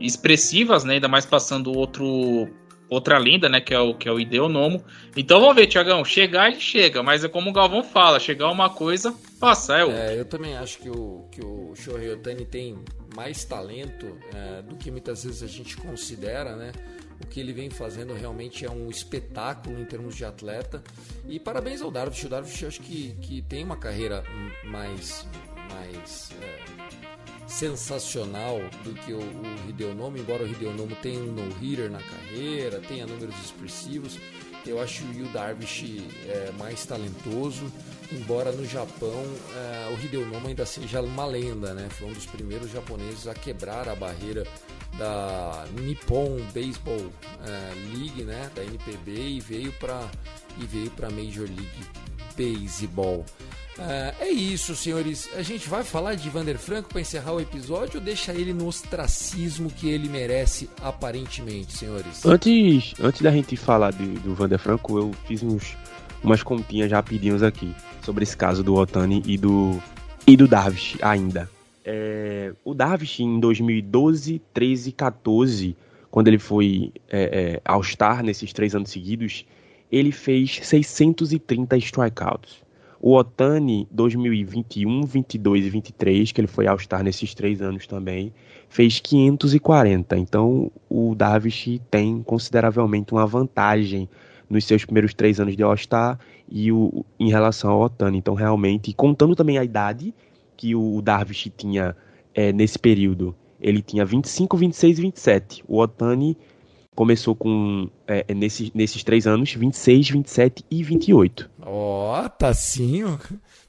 expressivas, né? Ainda mais passando outro outra lenda, né? Que é o que é o Ideonomo. Então vamos ver, Tiagão. Chegar ele chega, mas é como o Galvão fala: chegar uma coisa, passar é outra. É, eu também acho que o que o Shohei Otani tem mais talento é, do que muitas vezes a gente considera, né? O que ele vem fazendo realmente é um espetáculo em termos de atleta. E parabéns ao Darvish. O Darvish acho que, que tem uma carreira mais, mais é, sensacional do que o, o Hideonomo, embora o Hideonomo tenha um no-hitter na carreira, tenha números expressivos. Eu acho o Yu Darvish é, mais talentoso, embora no Japão é, o Hideonomo ainda seja uma lenda, né? Foi um dos primeiros japoneses a quebrar a barreira da Nippon Baseball é, League, né? Da NPB e veio para e veio para Major League Baseball. Uh, é isso, senhores. A gente vai falar de Vander Franco para encerrar o episódio ou deixa ele no ostracismo que ele merece, aparentemente, senhores? Antes, antes da gente falar de, do Vander Franco, eu fiz uns, umas continhas rapidinhos aqui sobre esse caso do Otani e do, e do Davis ainda. É, o Davis em 2012, 13 14, quando ele foi é, é, All-Star nesses três anos seguidos, ele fez 630 strikeouts. O Otani 2021, 22 e 23, que ele foi All-Star nesses três anos também, fez 540. Então o Davis tem consideravelmente uma vantagem nos seus primeiros três anos de All-Star e o, em relação ao Otani. Então realmente, contando também a idade que o Darvish tinha é, nesse período, ele tinha 25, 26 e 27. O Otani começou com, é, é nesses, nesses três anos, 26, 27 e 28. Ó, oh, tá sim.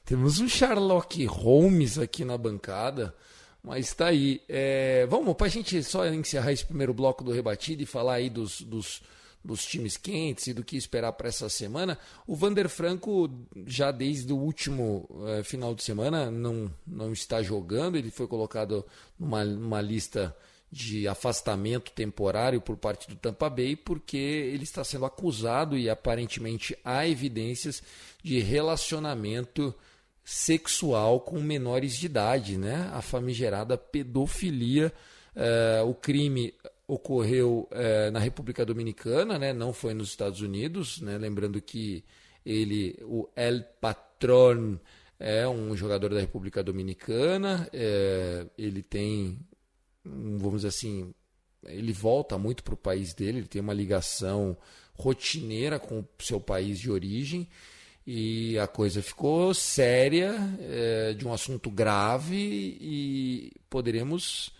Temos um Sherlock Holmes aqui na bancada. Mas tá aí. É, vamos, pra gente só encerrar esse primeiro bloco do rebatido e falar aí dos, dos, dos times quentes e do que esperar para essa semana. O Vander Franco, já desde o último é, final de semana, não, não está jogando. Ele foi colocado numa, numa lista de afastamento temporário por parte do Tampa Bay, porque ele está sendo acusado e aparentemente há evidências de relacionamento sexual com menores de idade, né? A famigerada pedofilia. Uh, o crime ocorreu uh, na República Dominicana, né? Não foi nos Estados Unidos, né? Lembrando que ele, o El Patron, é um jogador da República Dominicana. É, ele tem vamos dizer assim, ele volta muito para o país dele, ele tem uma ligação rotineira com o seu país de origem e a coisa ficou séria, é, de um assunto grave e poderemos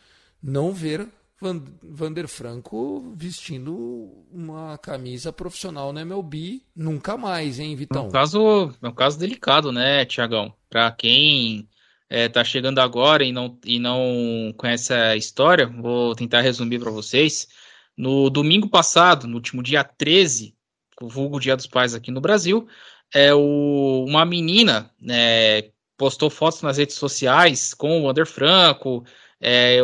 não ver Vander Franco vestindo uma camisa profissional na MLB nunca mais, hein, Vitão? É um caso, é um caso delicado, né, Tiagão? Para quem é, tá chegando agora e não, e não conhece a história, vou tentar resumir para vocês. No domingo passado, no último dia 13, o vulgo Dia dos Pais aqui no Brasil, é o, uma menina né, postou fotos nas redes sociais com o Wander Franco, é,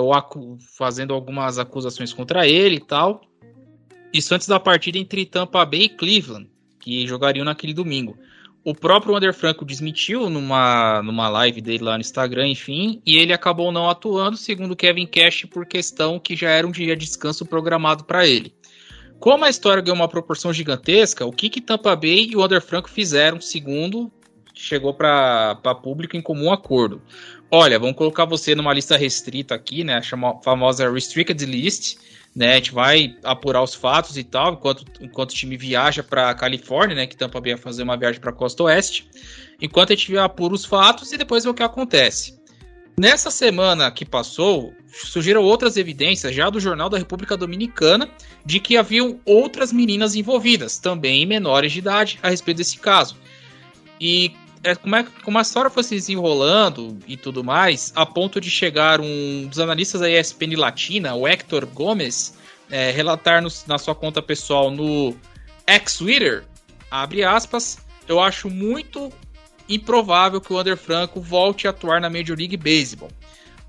fazendo algumas acusações contra ele e tal. Isso antes da partida entre Tampa Bay e Cleveland, que jogariam naquele domingo. o próprio Wander Franco desmentiu numa, numa live dele lá no Instagram, enfim, e ele acabou não atuando, segundo Kevin Cash, por questão que já era um dia de descanso programado para ele. Como a história ganhou uma proporção gigantesca, o que, que Tampa Bay e o Wander Franco fizeram, segundo chegou para público em comum acordo? Olha, vamos colocar você numa lista restrita aqui, né? A famosa Restricted List né? A gente vai apurar os fatos e tal, enquanto, enquanto o time viaja para Califórnia, né? Que Tampa Bay vai fazer uma viagem para Costa Oeste. Enquanto a gente apura os fatos e depois vê o que acontece. Nessa semana que passou, surgiram outras evidências já do Jornal da República Dominicana de que haviam outras meninas envolvidas, também menores de idade, a respeito desse caso. E é, como, é, como a história foi se desenrolando e tudo mais, a ponto de chegar um dos analistas da ESPN Latina, o Hector Gomes, é, relatar no, na sua conta pessoal no X-Twitter, abre aspas, eu acho muito improvável que o Wander Franco volte a atuar na Major League Baseball.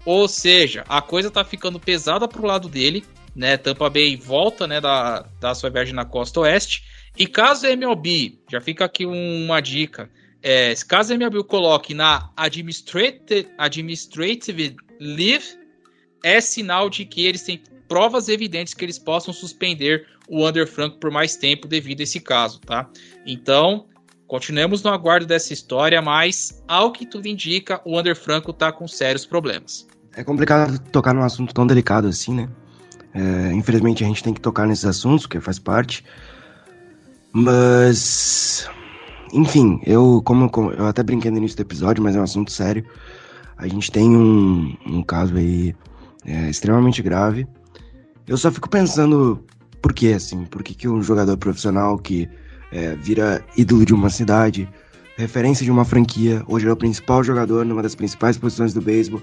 Ou seja, a coisa tá ficando pesada pro lado dele, né? Tampa Bay volta, né, da, da sua viagem na costa oeste. E caso a MLB, já fica aqui uma dica, é, caso a MLB coloque na administrative, administrative Leave, é sinal de que eles têm provas evidentes que eles possam suspender o Under Franco por mais tempo devido a esse caso, tá? Então, continuemos no aguardo dessa história, mas ao que tudo indica, o Under Franco tá com sérios problemas. É complicado tocar num assunto tão delicado assim, né? É, infelizmente a gente tem que tocar nesses assuntos, porque faz parte. Mas enfim, eu, como, como, eu até brinquei no início do episódio, mas é um assunto sério. A gente tem um, um caso aí é, extremamente grave. Eu só fico pensando por que, assim, por que, que um jogador profissional que é, vira ídolo de uma cidade, referência de uma franquia, hoje é o principal jogador numa das principais posições do beisebol,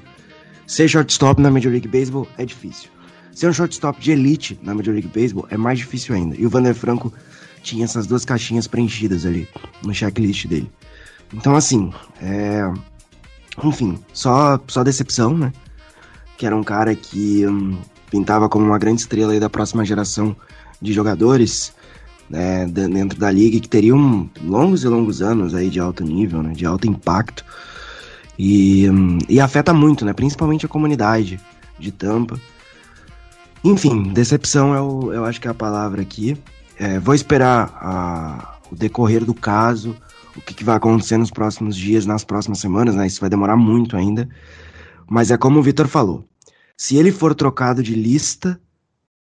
ser shortstop na Major League Baseball é difícil. Ser um shortstop de elite na Major League Baseball é mais difícil ainda. E o Vander Franco tinha essas duas caixinhas preenchidas ali no checklist dele. Então, assim, é... enfim, só, só decepção, né? Que era um cara que hum, pintava como uma grande estrela aí da próxima geração de jogadores né, dentro da liga que teriam longos e longos anos aí de alto nível, né, de alto impacto. E, hum, e afeta muito, né? Principalmente a comunidade de Tampa. Enfim, decepção eu, eu acho que é a palavra aqui. É, vou esperar a, o decorrer do caso, o que, que, vai acontecer nos próximos dias, nas próximas semanas, né? Isso vai demorar muito ainda. Mas é como o Vitor falou: se ele for trocado de lista,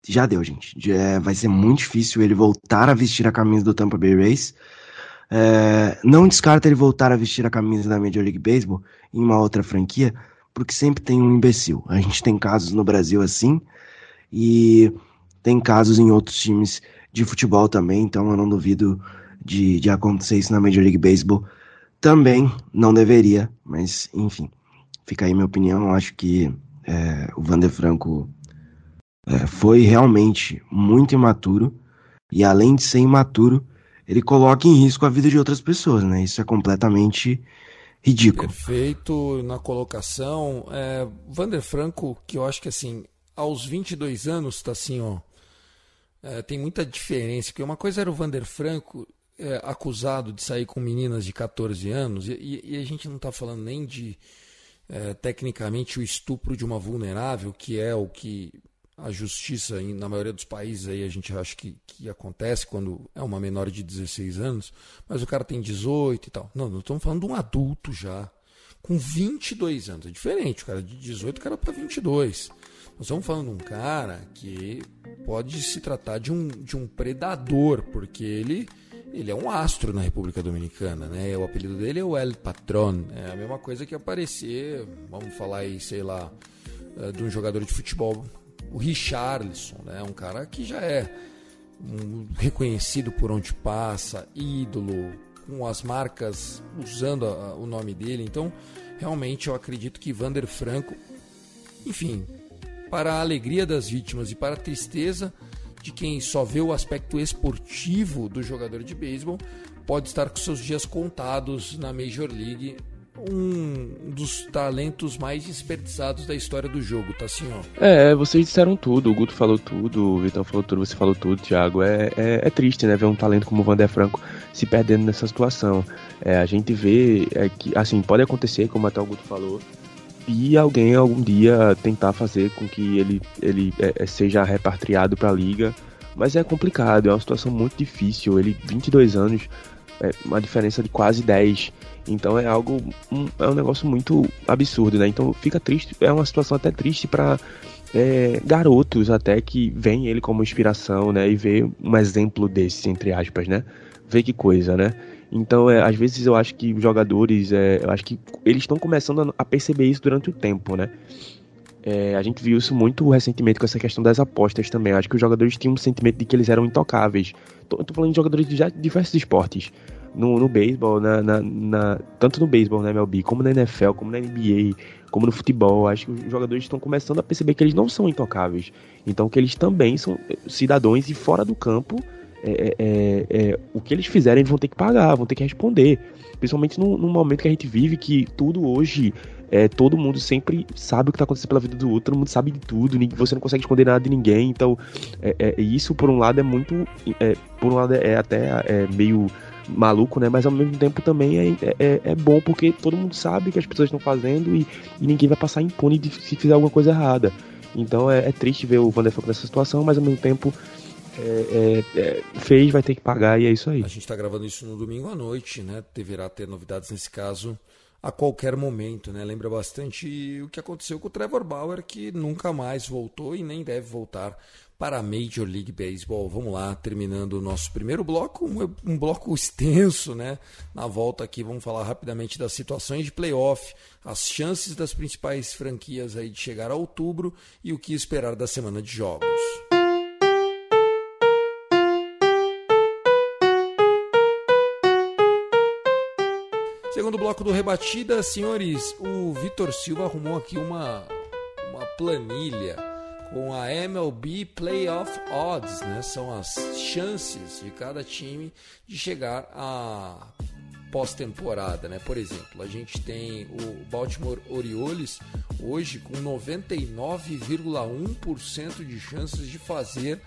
já deu, gente. É, vai ser muito difícil ele voltar a vestir a camisa do Tampa Bay Rays. É, não descarta ele voltar a vestir a camisa da Major League Baseball em uma outra franquia, porque sempre tem um imbecil. A gente tem casos no Brasil assim, e tem casos em outros times de futebol também, então eu não duvido de, de acontecer isso na Major League Baseball. Também não deveria, mas enfim, fica aí minha opinião. Acho que é, o Vander Franco é, foi realmente muito imaturo, e além de ser imaturo, ele coloca em risco a vida de outras pessoas, né? Isso é completamente ridículo. Perfeito na colocação. É, Vander Franco, que eu acho que assim, aos 22 anos, tá assim, ó é, tem muita diferença, porque uma coisa era o Vander Franco é, acusado de sair com meninas de 14 anos, e, e a gente não está falando nem de é, tecnicamente o estupro de uma vulnerável, que é o que a justiça, na maioria dos países, aí a gente acha que, que acontece quando é uma menor de 16 anos, mas o cara tem 18 e tal. Não, nós estamos falando de um adulto já, com 22 anos. É diferente, o cara de 18, o cara para 22. Nós estamos falando de um cara que pode se tratar de um, de um predador, porque ele, ele é um astro na República Dominicana, né? O apelido dele é o El Patron. É a mesma coisa que aparecer, vamos falar aí, sei lá, eh, de um jogador de futebol, o Richarlison, né? Um cara que já é um, reconhecido por onde passa, ídolo, com as marcas usando a, o nome dele. Então, realmente eu acredito que Vander Franco, enfim, para a alegria das vítimas e para a tristeza de quem só vê o aspecto esportivo do jogador de beisebol, pode estar com seus dias contados na Major League um dos talentos mais desperdiçados da história do jogo, tá senhor? É, vocês disseram tudo, o Guto falou tudo, o Vitão falou tudo, você falou tudo, Thiago. É, é, é triste, né, ver um talento como o Vander Franco se perdendo nessa situação. É, a gente vê é, que, assim, pode acontecer, como até o Guto falou, e alguém algum dia tentar fazer com que ele, ele é, é seja repatriado para a liga. Mas é complicado, é uma situação muito difícil. Ele, 22 anos, é uma diferença de quase 10. Então é algo, um, é um negócio muito absurdo, né? Então fica triste, é uma situação até triste para é, garotos até que veem ele como inspiração, né? E vê um exemplo desse, entre aspas, né? Vê que coisa, né? Então, é, às vezes eu acho que os jogadores, é, eu acho que eles estão começando a, perceber isso durante o tempo, né? É, a gente viu isso muito recentemente com essa questão das apostas também. Eu acho que os jogadores tinham um sentimento de que eles eram intocáveis. Tô, tô falando de jogadores de já diversos esportes. No, no beisebol, na, na, na, tanto no beisebol, né, MLB, como na NFL, como na NBA, como no futebol. Acho que os jogadores estão começando a perceber que eles não são intocáveis. Então que eles também são cidadãos e fora do campo é, é, é, é, o que eles fizerem eles vão ter que pagar, vão ter que responder. Principalmente no, no momento que a gente vive, que tudo hoje, é, todo mundo sempre sabe o que está acontecendo pela vida do outro, todo mundo sabe de tudo, você não consegue esconder nada de ninguém. Então, isso por um lado é muito. por um lado é até meio maluco, né? Mas ao mesmo tempo também é, é, é bom porque todo mundo sabe que as pessoas estão fazendo e, e ninguém vai passar impune de, se fizer alguma coisa errada. Então é, é triste ver o Vanderfunk nessa situação, mas ao mesmo tempo é, é, é, fez, vai ter que pagar e é isso aí. A gente está gravando isso no domingo à noite, né? Deverá ter novidades nesse caso a qualquer momento, né? Lembra bastante o que aconteceu com o Trevor Bauer, que nunca mais voltou e nem deve voltar para a Major League Baseball. Vamos lá, terminando o nosso primeiro bloco, um, um, bloco extenso, né? Na volta aqui, vamos falar rapidamente das situações de playoff, as chances das principais franquias aí de chegar a outubro e o que esperar da semana de jogos. Segundo bloco do Rebatida, senhores, o Vitor Silva arrumou aqui uma, uma planilha com a MLB Playoff Odds, né? São as chances de cada time de chegar à pós-temporada, né? Por exemplo, a gente tem o Baltimore Orioles hoje com 99,1% de chances de fazer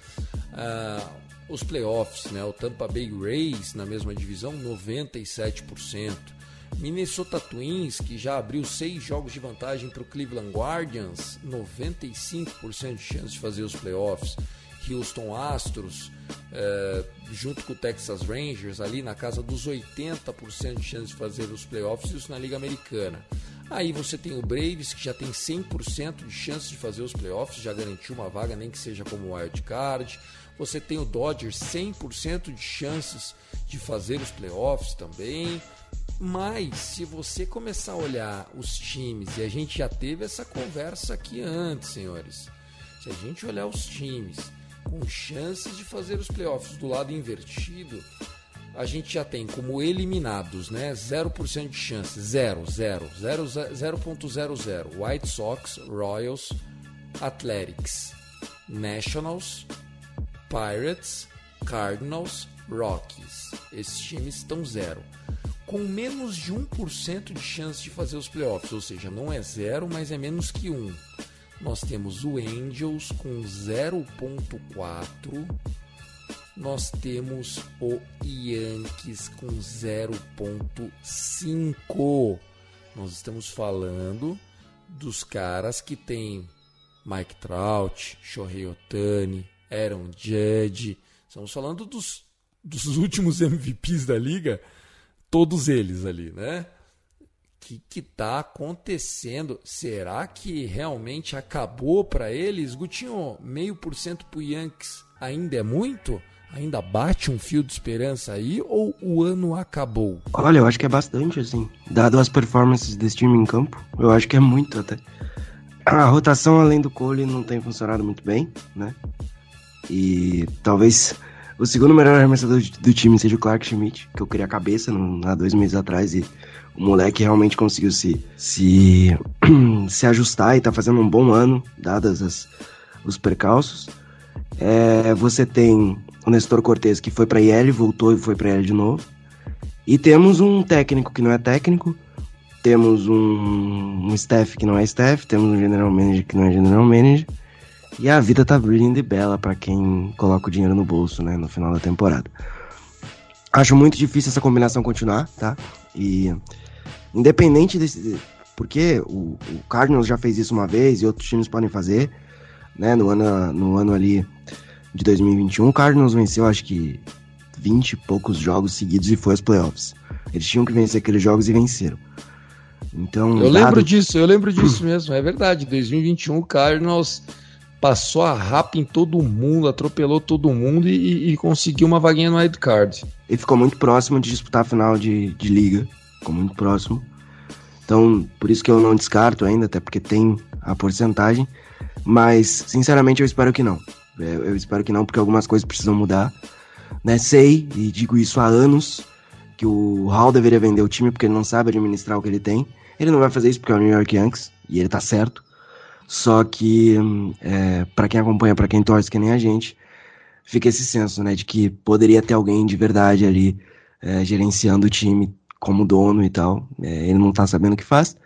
uh, os playoffs, né? O Tampa Bay Rays na mesma divisão 97%. Minnesota Twins, que já abriu seis jogos de vantagem para o Cleveland Guardians, 95% de chance de fazer os playoffs. Houston Astros, é, junto com o Texas Rangers, ali na casa dos 80% de chance de fazer os playoffs, isso na Liga Americana. Aí você tem o Braves, que já tem 100% de chance de fazer os playoffs, já garantiu uma vaga, nem que seja como wild card. Você tem o Dodgers, 100% de chances de fazer os playoffs também. Mas se você começar a olhar os times, e a gente já teve essa conversa aqui antes, senhores. Se a gente olhar os times com chances de fazer os playoffs do lado invertido, a gente já tem como eliminados, né? 0% de chance, 0, 0, 0.00. White Sox, Royals, Athletics, Nationals, Pirates, Cardinals, Rockies. Esses times estão zero com menos de 1% de chance de fazer os playoffs, ou seja, não é zero, mas é menos que 1. Nós temos o Angels com 0.4. Nós temos o Yankees com 0.5. Nós estamos falando dos caras que tem Mike Trout, Shohei Otani, Aaron Judge. Estamos falando dos, dos últimos MVPs da liga todos eles ali, né? O que está acontecendo? Será que realmente acabou para eles? Gutinho, meio por cento para o Yankees ainda é muito? Ainda bate um fio de esperança aí ou o ano acabou? Olha, eu acho que é bastante, assim. Dado as performances desse time em campo, eu acho que é muito até. A rotação além do Cole não tem funcionado muito bem, né? E talvez o segundo melhor arremessador do time seja o Clark Schmidt, que eu queria a cabeça no, há dois meses atrás e o moleque realmente conseguiu se, se, se ajustar e tá fazendo um bom ano, dadas as, os percalços. É, você tem o Nestor Cortes, que foi para IL, voltou e foi para IL de novo. E temos um técnico que não é técnico, temos um, um staff que não é staff, temos um general manager que não é general manager. E a vida tá brilhando e bela para quem coloca o dinheiro no bolso, né, no final da temporada. Acho muito difícil essa combinação continuar, tá? E independente desse. Porque o, o Cardinals já fez isso uma vez e outros times podem fazer, né? No ano, no ano ali de 2021, o Cardinals venceu acho que 20 e poucos jogos seguidos e foi aos playoffs. Eles tinham que vencer aqueles jogos e venceram. Então, eu dado... lembro disso, eu lembro disso mesmo, é verdade. 2021 o Cardinals passou a rapa em todo mundo, atropelou todo mundo e, e conseguiu uma vaguinha no wild card. Ele ficou muito próximo de disputar a final de, de liga, ficou muito próximo. Então, por isso que eu não descarto ainda, até porque tem a porcentagem. Mas, sinceramente, eu espero que não. Eu, é, eu espero que não, porque algumas coisas precisam mudar. Né? Sei, e digo isso há anos, que o Hall deveria vender o time porque ele não sabe administrar o que ele tem. Ele não vai fazer isso porque é o New York Yankees, e ele tá certo. Só que, é, para quem acompanha, para quem torce que nem a gente, fica esse senso, né, de que poderia ter alguém de verdade ali é, gerenciando o time como dono e tal. É, ele não tá sabendo o que faz.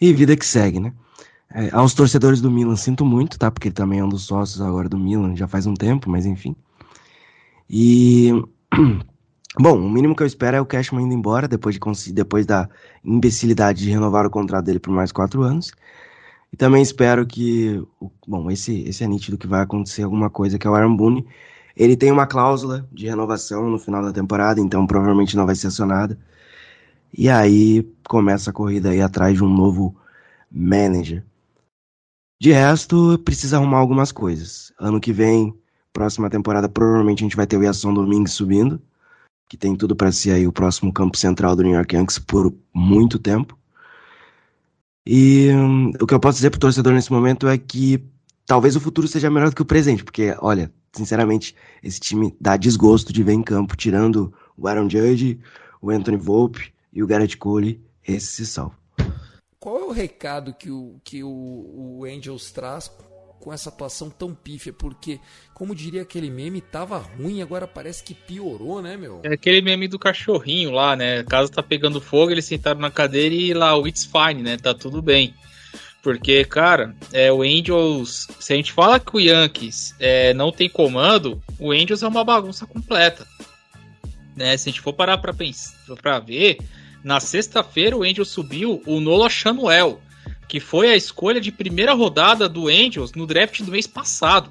E vida que segue, né? É, aos torcedores do Milan, sinto muito, tá? Porque ele também é um dos sócios agora do Milan, já faz um tempo, mas enfim. E Bom, o mínimo que eu espero é o Cashman indo embora depois, de, depois da imbecilidade de renovar o contrato dele por mais quatro anos. E também espero que. Bom, esse, esse é nítido que vai acontecer alguma coisa, que é o Aaron Boone. Ele tem uma cláusula de renovação no final da temporada, então provavelmente não vai ser acionada. E aí começa a corrida aí atrás de um novo manager. De resto, precisa arrumar algumas coisas. Ano que vem, próxima temporada, provavelmente a gente vai ter o Yasson Domingues subindo que tem tudo para ser aí o próximo campo central do New York Yankees por muito tempo. E hum, o que eu posso dizer pro torcedor nesse momento é que talvez o futuro seja melhor do que o presente, porque, olha, sinceramente, esse time dá desgosto de ver em campo, tirando o Aaron Judge, o Anthony Volpe e o Garrett Cole, esse se salva. Qual é o recado que o, que o, o Angels traz com essa atuação tão pífia, porque, como diria aquele meme, tava ruim, agora parece que piorou, né, meu? É aquele meme do cachorrinho lá, né? A casa tá pegando fogo, eles sentaram na cadeira e lá, o it's fine, né? Tá tudo bem. Porque, cara, é, o Angels. Se a gente fala que o Yankees é, não tem comando, o Angels é uma bagunça completa. Né? Se a gente for parar pra, pensar, pra ver, na sexta-feira o Angels subiu o Nola Chanuel que foi a escolha de primeira rodada do Angels no draft do mês passado.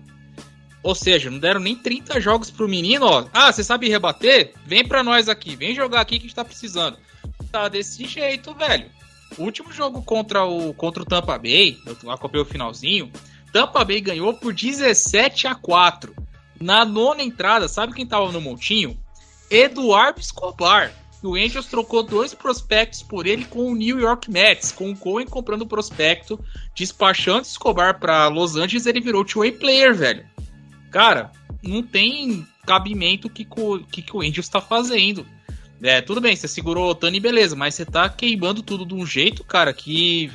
Ou seja, não deram nem 30 jogos pro menino, ó. Ah, você sabe rebater? Vem pra nós aqui, vem jogar aqui que a gente tá precisando. Tá desse jeito, velho. O último jogo contra o, contra o Tampa Bay, eu acompanhei o finalzinho. Tampa Bay ganhou por 17 a 4. Na nona entrada, sabe quem tava no montinho? Eduardo Escobar o Angels trocou dois prospectos por ele com o New York Mets, com o Cohen comprando o prospecto, despachando Escobar para Los Angeles, ele virou two-way player, velho. Cara, não tem cabimento o que, que, que o Angels está fazendo. É, tudo bem, você segurou o Tani, beleza, mas você tá queimando tudo de um jeito, cara, que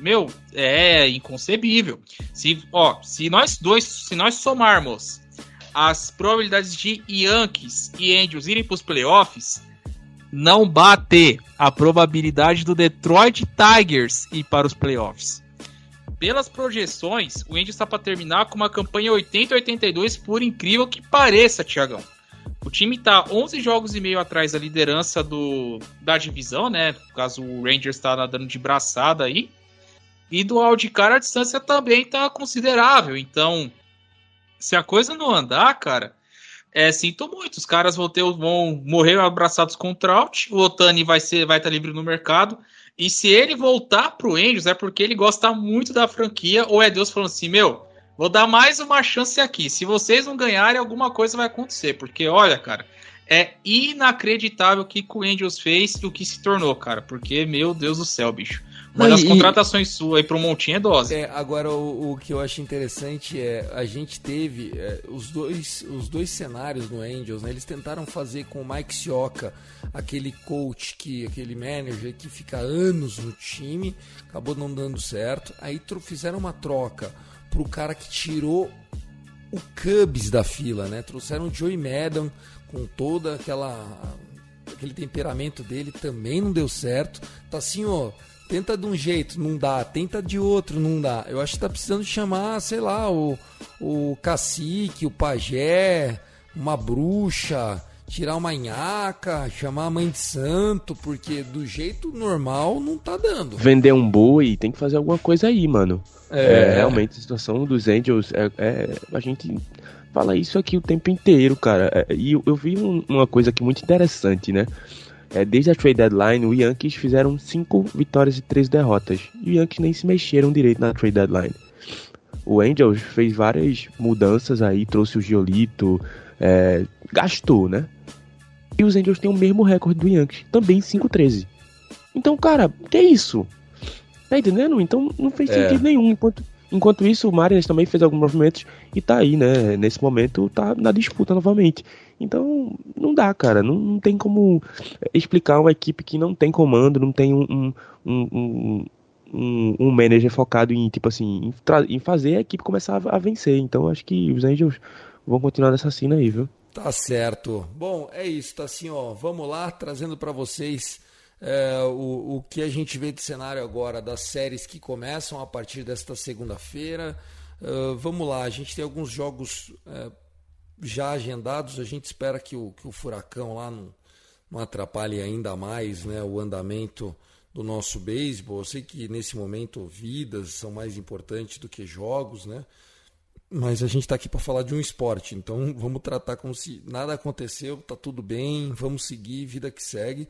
meu, é inconcebível. Se, ó, se nós dois, se nós somarmos as probabilidades de Yankees e Angels irem para os playoffs, não bate a probabilidade do Detroit Tigers ir para os playoffs. Pelas projeções, o Angels está para terminar com uma campanha 80-82, por incrível que pareça, Tiagão. O time está 11 jogos e meio atrás da liderança do, da divisão, né? Caso, o Rangers está nadando de braçada aí. E do Aldicar a distância também está considerável. Então, se a coisa não andar, cara, é, sinto muito. Os caras vão, ter, vão morrer abraçados com o Trout. O Otani vai ser, vai estar tá livre no mercado. E se ele voltar pro Angels, é porque ele gosta muito da franquia, ou é Deus falando assim: meu, vou dar mais uma chance aqui. Se vocês não ganharem, alguma coisa vai acontecer. Porque, olha, cara, é inacreditável o que o Angels fez e o que se tornou, cara. Porque, meu Deus do céu, bicho. Uma das contratações suas aí pro Montinho é dose. É, agora o, o, que eu acho interessante é a gente teve é, os, dois, os dois cenários no Angels, né? Eles tentaram fazer com o Mike Sioka, aquele coach, que, aquele manager que fica anos no time, acabou não dando certo. Aí fizeram uma troca pro cara que tirou o Cubs da fila, né? Trouxeram o Joey Madden com toda aquela aquele temperamento dele também não deu certo. Tá assim, ó, tenta de um jeito, não dá, tenta de outro, não dá. Eu acho que tá precisando chamar, sei lá, o, o cacique, o pajé, uma bruxa, tirar uma nhaca, chamar a mãe de santo, porque do jeito normal não tá dando. Vender um boi, tem que fazer alguma coisa aí, mano. É, realmente a situação dos Angels é, é- a gente fala isso aqui o tempo inteiro, cara. É, e eu, eu vi um- uma coisa aqui muito interessante, né? É, desde a trade deadline, o Yankees fizeram cinco vitórias e três derrotas. E o Yankees nem se mexeram direito na trade deadline. O Angels fez várias mudanças aí, trouxe o Giolito, é, gastou, né? E os Angels têm o mesmo recorde do Yankees, também 5-13. Então, cara, que isso? Tá entendendo? Então não fez É. sentido nenhum. Enquanto, enquanto isso, o Mariners também fez alguns movimentos e tá aí, né? Nesse momento tá na disputa novamente. Então, não dá, cara. Não, não tem como explicar uma equipe que não tem comando, não tem um, um, um, um, um- manager focado em, tipo assim, em, em fazer a equipe começar a, a vencer. Então, acho que os Angels vão continuar nessa cena aí, viu? Tá certo. Bom, é isso, tá assim, ó. Vamos lá, trazendo para vocês é, o, o que a gente vê de cenário agora das séries que começam a partir desta segunda-feira. Ah, vamos lá, a gente tem alguns jogos é, já agendados. A gente espera que o, que o furacão lá não, não atrapalhe ainda mais né, o andamento do nosso beisebol. Eu sei que nesse momento vidas são mais importantes do que jogos, né? Mas a gente está aqui para falar de um esporte, então vamos tratar como se nada aconteceu, tá tudo bem, vamos seguir, vida que segue.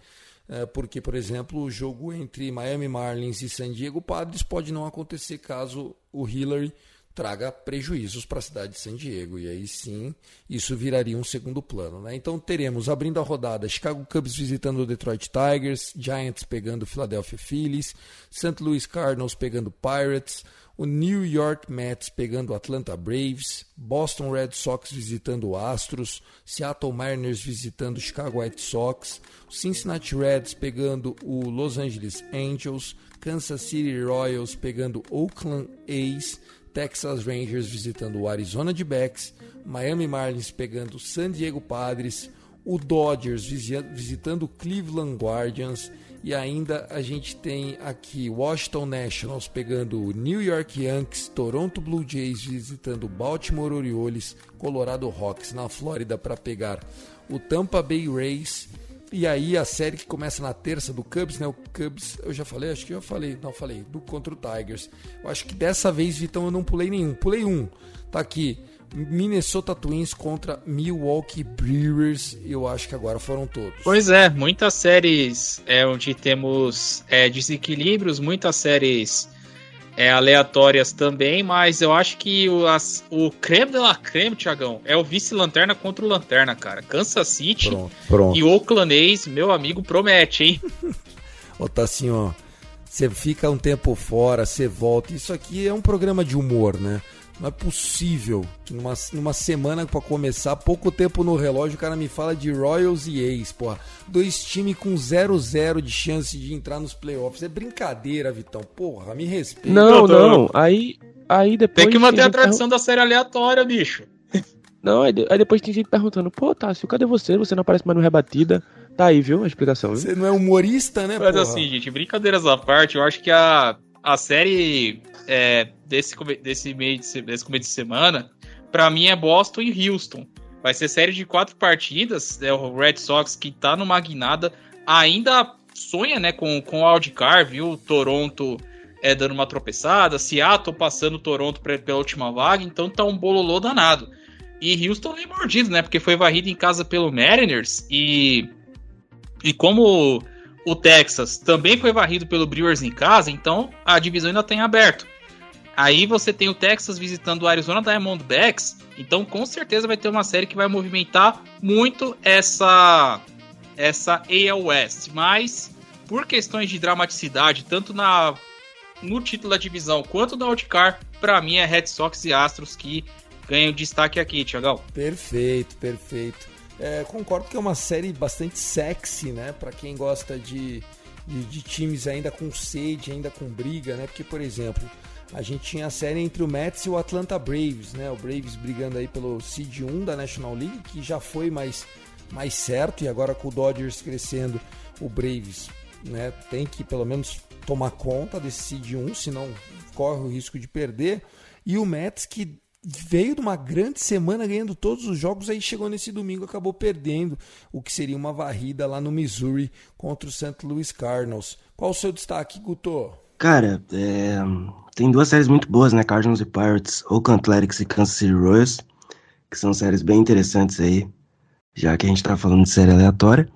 É, porque, por exemplo, o jogo entre Miami Marlins e San Diego Padres pode não acontecer caso o Hillary traga prejuízos para a cidade de San Diego. E aí sim, isso viraria um segundo plano. Né? Então teremos, abrindo a rodada, Chicago Cubs visitando o Detroit Tigers, Giants pegando o Philadelphia Phillies, St. Louis Cardinals pegando Pirates, o New York Mets pegando o Atlanta Braves, Boston Red Sox visitando o Astros, Seattle Mariners visitando o Chicago White Sox, Cincinnati Reds pegando o Los Angeles Angels, Kansas City Royals pegando Oakland A's, Texas Rangers visitando o Arizona D-backs, Miami Marlins pegando o San Diego Padres, o Dodgers visi- visitando o Cleveland Guardians e ainda a gente tem aqui Washington Nationals pegando o New York Yankees, Toronto Blue Jays visitando Baltimore Orioles, Colorado Rocks na Flórida para pegar o Tampa Bay Rays e aí a série que começa na terça do Cubs, né? O Cubs, eu já falei, acho que eu falei, não falei, do contra o Tigers. Eu acho que dessa vez, Vitão, eu não pulei nenhum. Pulei um. Tá aqui. Minnesota Twins contra Milwaukee Brewers. Eu acho que agora foram todos. Pois é, muitas séries é, onde temos é, desequilíbrios, muitas séries é, aleatórias também, mas eu acho que o, as- o creme de la creme, Thiagão, é o vice-lanterna contra o lanterna, cara. Kansas City Pronto, pronto. e Oakland A's, meu amigo, promete, hein? Ó, tá assim, ó. Você fica um tempo fora, você volta. Isso aqui é um programa de humor, né? Não é possível que numa, numa semana pra começar, pouco tempo no relógio, o cara me fala de Royals e Ace, porra. Dois times com 0-0 de chance de entrar nos playoffs. É brincadeira, Vitão. Porra, me respeita. Não, não. Aí, aí depois. Tem que manter a tradição da série aleatória, bicho. Não, aí, aí depois tem gente perguntando: pô, Tássio, cadê você? Você não aparece mais no rebatida. Tá aí, viu? A explicação, viu? Você não é humorista, né, Mas porra? assim, gente, brincadeiras à parte, eu acho que a, a série é, desse, desse, meio de, se- desse começo de semana, pra mim é Boston e Houston. Vai ser série de quatro partidas, é o Red Sox que tá numa guinada, ainda sonha, né, com, com o wildcard, viu? Toronto é, dando uma tropeçada, Seattle passando Toronto pra- pela última vaga, então tá um bololô danado. E Houston vem mordido, né, porque foi varrido em casa pelo Mariners e... E como o Texas também foi varrido pelo Brewers em casa, então a divisão ainda tem aberto. Aí você tem o Texas visitando o Arizona Diamondbacks, então com certeza vai ter uma série que vai movimentar muito essa essa AL West, mas por questões de dramaticidade, tanto na no título da divisão quanto no wildcard, para mim é Red Sox e Astros que ganham destaque aqui, Tiagão. Perfeito, perfeito. É, concordo que é uma série bastante sexy, né? Pra quem gosta de, de, de times ainda com sede, ainda com briga, né? Porque, por exemplo, a gente tinha a série entre o Mets e o Atlanta Braves, né? O Braves brigando aí pelo seed 1 da National League, que já foi, mas mais certo. E agora com o Dodgers crescendo, o Braves né, tem que pelo menos tomar conta desse seed 1, senão corre o risco de perder. E o Mets que veio de uma grande semana ganhando todos os jogos, aí chegou nesse domingo acabou perdendo o que seria uma varrida lá no Missouri contra o St. Louis Cardinals. Qual o seu destaque, Guto? Cara, é, tem duas séries muito boas, né? Cardinals e Pirates, Oakland Athletics e Kansas City Royals, que são séries bem interessantes aí, já que a gente tá falando de série aleatória.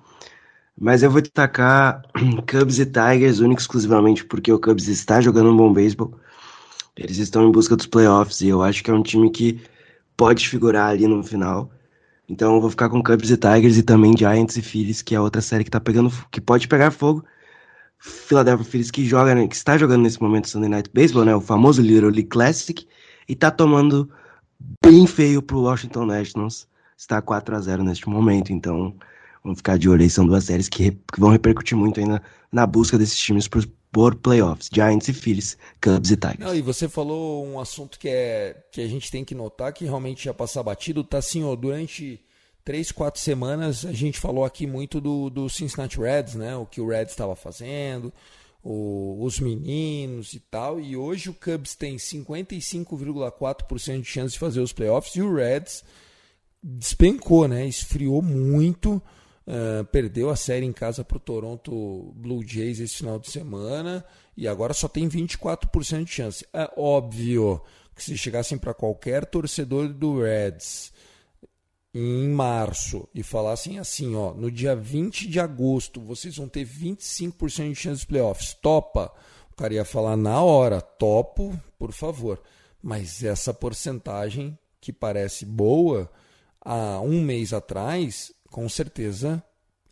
Mas eu vou destacar Cubs e Tigers único exclusivamente porque o Cubs está jogando um bom beisebol. Eles estão em busca dos playoffs e eu acho que é um time que pode figurar ali no final. Então eu vou ficar com Cubs e Tigers e também Giants e Phillies, que é outra série que tá pegando, que pode pegar fogo. Philadelphia Phillies que joga, né, que está jogando nesse momento Sunday Night Baseball, né, o famoso Little League Classic, e tá tomando bem feio pro Washington Nationals. Está 4 a 0 neste momento, então Vamos ficar de olho aí, são duas séries que, que vão repercutir muito ainda na busca desses times por, por playoffs. Giants e Phillies, Cubs e Tigers. Não, e você falou um assunto que, é, que a gente tem que notar, que realmente ia passar batido, tá assim, ó, durante três, quatro semanas a gente falou aqui muito do, do Cincinnati Reds, né? O que o Reds estava fazendo, o, os meninos e tal. E hoje o Cubs tem 55,4% de chance de fazer os playoffs e o Reds despencou, né? Esfriou muito. Uh, perdeu a série em casa para o Toronto Blue Jays esse final de semana e agora só tem 24% de chance. É óbvio que se chegassem para qualquer torcedor do Reds em março e falassem assim, ó, no dia 20 de agosto vocês vão ter 25% de chance de playoffs, topa? O cara ia falar na hora, topo, por favor. Mas essa porcentagem que parece boa, há um mês atrás com certeza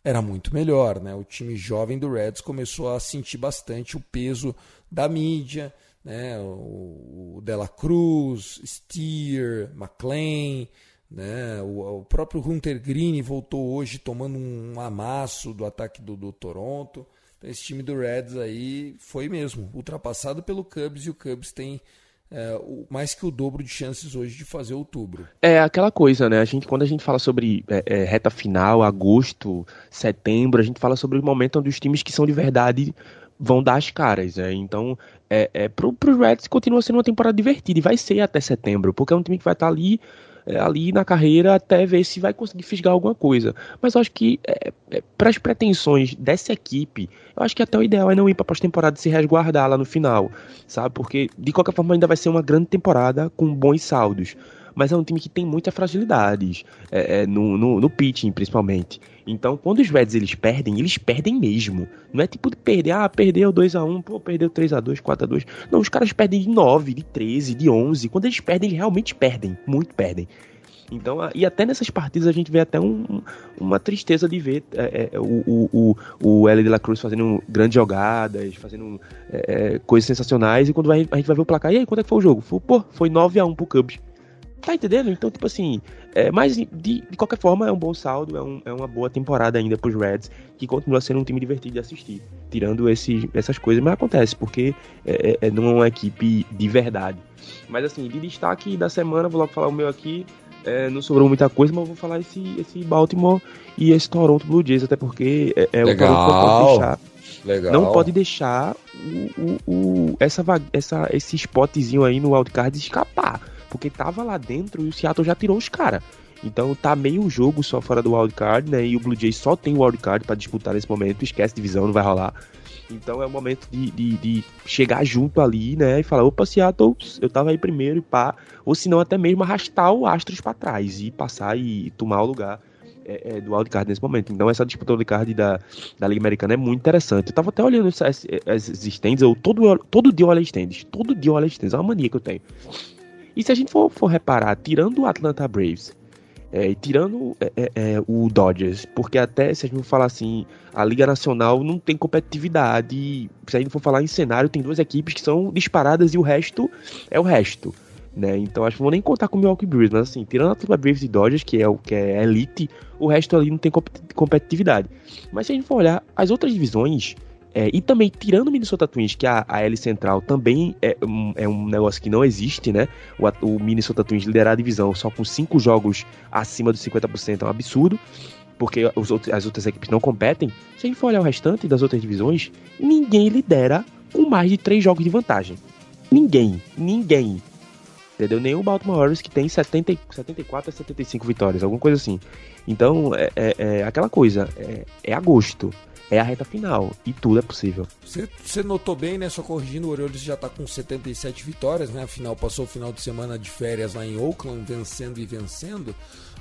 era muito melhor, né? O time jovem do Reds começou a sentir bastante o peso da mídia, né? O, o Dela Cruz, Steer, McLean, né? O, o, próprio Hunter Green voltou hoje tomando um amasso do ataque do, do Toronto. Então, esse time do Reds aí foi mesmo ultrapassado pelo Cubs e o Cubs tem é, mais que o dobro de chances hoje de fazer outubro. É aquela coisa, né? A gente, quando a gente fala sobre é, é, reta final, agosto, setembro, a gente fala sobre o momento onde os times que são de verdade vão dar as caras. Né? Então, é, é, pro, Reds continua sendo uma temporada divertida e vai ser até setembro, porque é um time que vai estar tá ali ali na carreira até ver se vai conseguir fisgar alguma coisa. Mas eu acho que é, é, para as pretensões dessa equipe, eu acho que até o ideal é não ir para pós-temporada e se resguardar lá no final, sabe? Porque de qualquer forma ainda vai ser uma grande temporada com bons saldos mas é um time que tem muitas fragilidades, é, é, no, no, no, pitching principalmente. Então, quando os Reds eles perdem, eles perdem mesmo. Não é tipo de perder, ah, perdeu 2x1, pô, perdeu 3x2, 4x2. Não, os caras perdem de 9, de 13, de 11. Quando eles perdem, eles realmente perdem, muito perdem. Então, e até nessas partidas a gente vê até um, uma tristeza de ver é, é, o, o, o L de la Cruz fazendo grandes jogadas, fazendo é, é coisas sensacionais, e quando vai, a gente vai ver o placar, e aí, quando é que foi o jogo? Foi, pô, foi 9x1 pro Cubs. Tá entendendo? Então, tipo assim, é, mas de, de qualquer forma é um bom saldo, é, um, é uma boa temporada ainda pros Reds, que continua sendo um time divertido de assistir, tirando esse, essas coisas, mas acontece, porque é, é, não é uma equipe de verdade. Mas assim, de destaque da semana, vou logo falar o meu aqui, é, não sobrou muita coisa, mas eu vou falar esse, esse Baltimore e esse Toronto Blue Jays, até porque é, é o que pode deixar. Legal. Não pode deixar o, o, o, essa, essa, esse spotzinho aí no wildcard escapar porque tava lá dentro e o Seattle já tirou os caras. Então tá meio jogo só fora do wildcard, né? E o Blue Jays só tem o wildcard para disputar nesse momento, esquece divisão, não vai rolar. Então é o momento de, de, de, chegar junto ali, né? E falar, opa, Seattle, eu tava aí primeiro e pá. Ou se não, até mesmo arrastar o Astros para trás e passar e tomar o lugar é, é, do wildcard nesse momento. Então essa disputa wildcard da, da Liga Americana é muito interessante. Eu tava até olhando as, as, as stands, eu todo, todo dia eu olho as stands. Todo dia eu olho as stands, é uma mania que eu tenho. E se a gente for, for reparar, tirando o Atlanta Braves, é, tirando é, é, é, o Dodgers, porque até se a gente for falar assim, a Liga Nacional não tem competitividade. Se a gente for falar em cenário, tem duas equipes que são disparadas e o resto é o resto. Né? Então acho que não vou nem contar com o Milwaukee Brewers, mas assim, tirando a Atlanta Braves e Dodgers, que é o que é elite, o resto ali não tem competitividade. Mas se a gente for olhar as outras divisões, é, e também, tirando o Minnesota Twins, que a, a L Central também é um, é um negócio que não existe, né? O, o Minnesota Twins liderar a divisão só com cinco jogos acima dos 50% é um absurdo. porque os outros, as outras equipes não competem, se a gente for olhar o restante das outras divisões, ninguém lidera com mais de três jogos de vantagem. Ninguém, ninguém. Entendeu? O Baltimore que tem 70, 74 a 75 vitórias, alguma coisa assim. Então, é, é, é aquela coisa, é, é agosto é a reta final e tudo é possível. Você, notou bem, né? Só corrigindo, o Orioles já tá com 77 vitórias, né? Afinal, passou o final de semana de férias lá em Oakland, vencendo e vencendo.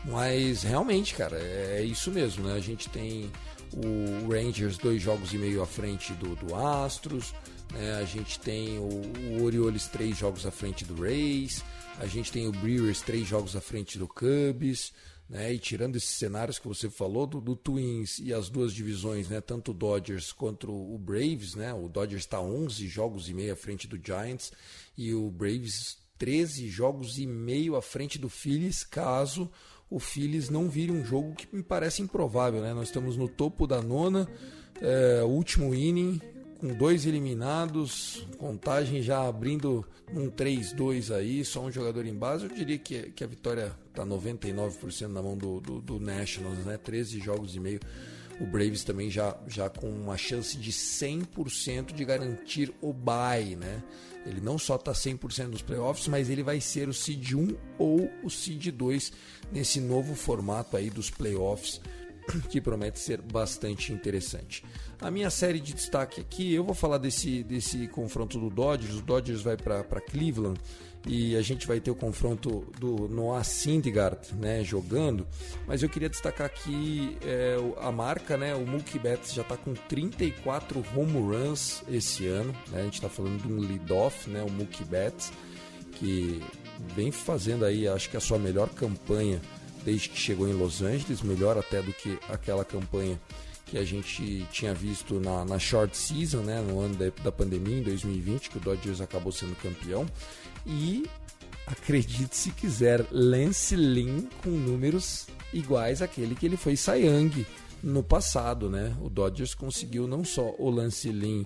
Mas realmente, cara, é, é isso mesmo, né? A gente tem o Rangers dois jogos e meio à frente do, do Astros, né? a gente tem o, o Orioles três jogos à frente do Rays, a gente tem o Brewers três jogos à frente do Cubs, né? E tirando esses cenários que você falou do, do, Twins e as duas divisões, né? Tanto o Dodgers quanto o Braves, né? O Dodgers está 11 jogos e meio à frente do Giants e o Braves 13 jogos e meio à frente do Phillies, caso o Phillies não vire um jogo que me parece improvável, né? Nós estamos no topo da nona, é, último inning, com dois eliminados, contagem já abrindo um 3-2 aí, só um jogador em base. Eu diria que, que a vitória está 99% na mão do, do, do, Nationals, né? 13 jogos e meio. O Braves também já, já com uma chance de 100% de garantir o bye, né? Ele não só está 100% nos playoffs, mas ele vai ser o seed 1 ou o seed 2 nesse novo formato aí dos playoffs que promete ser bastante interessante. A minha série de destaque aqui, eu vou falar desse, desse confronto do Dodgers. O Dodgers vai para Cleveland e a gente vai ter o confronto do Noah Syndergaard, né, jogando. Mas eu queria destacar aqui é, a marca, né, o Mookie Betts já está com 34 home runs esse ano. Né, a gente está falando de um lead-off, né, o Mookie Betts, que vem fazendo aí, acho que a sua melhor campanha desde que chegou em Los Angeles, melhor até do que aquela campanha que a gente tinha visto na, na short season, né, no ano da, da pandemia, em 2020, que o Dodgers acabou sendo campeão. E acredite se quiser, Lance Lynn com números iguais àquele que ele foi Young no passado, né? O Dodgers conseguiu não só o Lance Lynn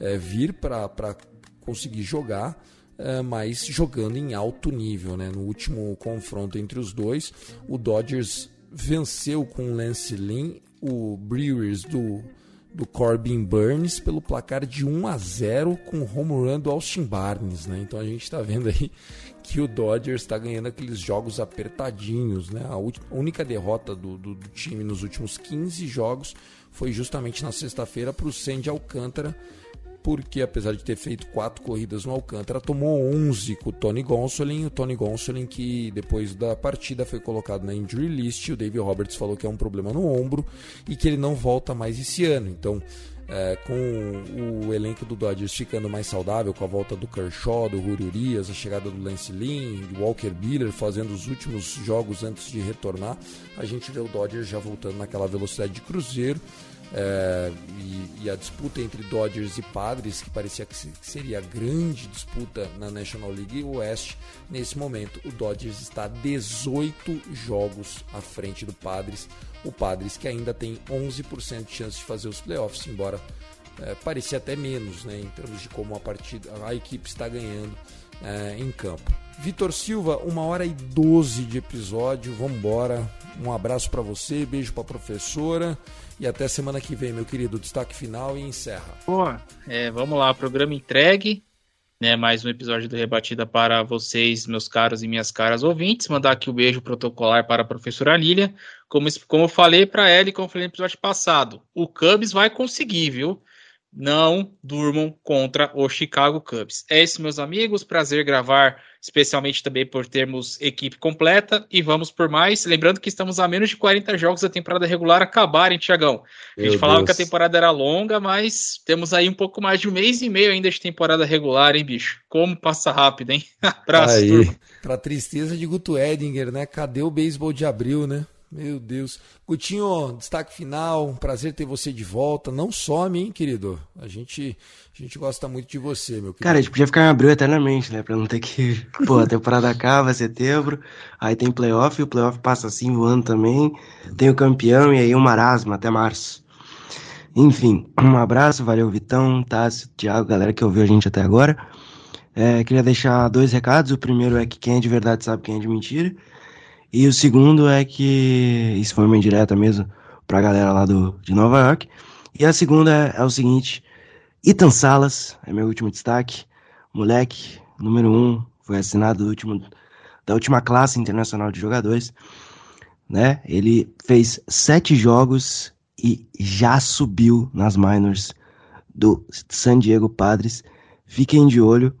é, vir para conseguir jogar, é, mas jogando em alto nível, né? No último confronto entre os dois, o Dodgers venceu com Lance Lynn o Brewers do, do Corbin Burns pelo placar de 1 a 0 com o home run do Austin Barnes, né? Então a gente está vendo aí que o Dodgers está ganhando aqueles jogos apertadinhos, né? A única derrota do, do, do time nos últimos 15 jogos foi justamente na sexta-feira para o Sandy Alcântara porque apesar de ter feito quatro corridas no Alcântara, tomou 11 com o Tony Gonsolin, o Tony Gonsolin que depois da partida foi colocado na injury list, o David Roberts falou que é um problema no ombro e que ele não volta mais esse ano, então é, com o elenco do Dodgers ficando mais saudável, com a volta do Kershaw, do Julio Urias, a chegada do Lance Lynn, do Walker Buehler fazendo os últimos jogos antes de retornar, a gente vê o Dodgers já voltando naquela velocidade de cruzeiro, é, e, e, a disputa entre Dodgers e Padres, que parecia que seria a grande disputa na National League Oeste, nesse momento o Dodgers está 18 jogos à frente do Padres. O Padres que ainda tem 11% de chance de fazer os playoffs, embora é, parecia até menos, né, em termos de como a partida, a equipe está ganhando é, em campo. Vitor Silva, uma hora e 12 de episódio, vamos embora. Um abraço para você, beijo para a professora e até semana que vem, meu querido. Destaque final e encerra. Pô, é, vamos lá, programa entregue. Né, mais um episódio do Rebatida para vocês, meus caros e minhas caras ouvintes. Mandar aqui o um beijo protocolar para a professora Lília. Como, como eu falei para ela e como eu falei no episódio passado, o Cubs vai conseguir, viu? Não durmam contra o Chicago Cubs. É isso, meus amigos. Prazer gravar especialmente também por termos equipe completa e vamos por mais. Lembrando que estamos a menos de 40 jogos da temporada regular acabarem, Tiagão. A gente Meu falava Deus. que a temporada era longa, mas temos aí um pouco mais de um mês e meio ainda de temporada regular, hein, bicho? Como passa rápido, hein? Abraço, aí. Turma. Pra tristeza de Guto Edinger, né? Cadê o beisebol de abril, né? Meu Deus. Gutinho, destaque final. prazer ter você de volta. Não some, hein, querido? A gente, a gente gosta muito de você, meu querido. Cara, a gente podia ficar em abril eternamente, né? Pra não ter que. Pô, a temporada acaba, setembro. Aí tem playoff, e o playoff passa assim voando também. Tem o campeão e aí o marasmo até março. Enfim, um abraço, valeu Vitão, Tássio, Thiago, galera que ouviu a gente até agora. É, queria deixar dois recados. O primeiro é que quem é de verdade sabe quem é de mentira. E o segundo é que, isso foi uma indireta mesmo, pra galera lá do, de Nova York. E a segunda é, é o seguinte: Ethan Salas é meu último destaque. Moleque, número um, foi assinado do último, da última classe internacional de jogadores. Né? Ele fez sete jogos e já subiu nas minors do San Diego Padres. Fiquem de olho.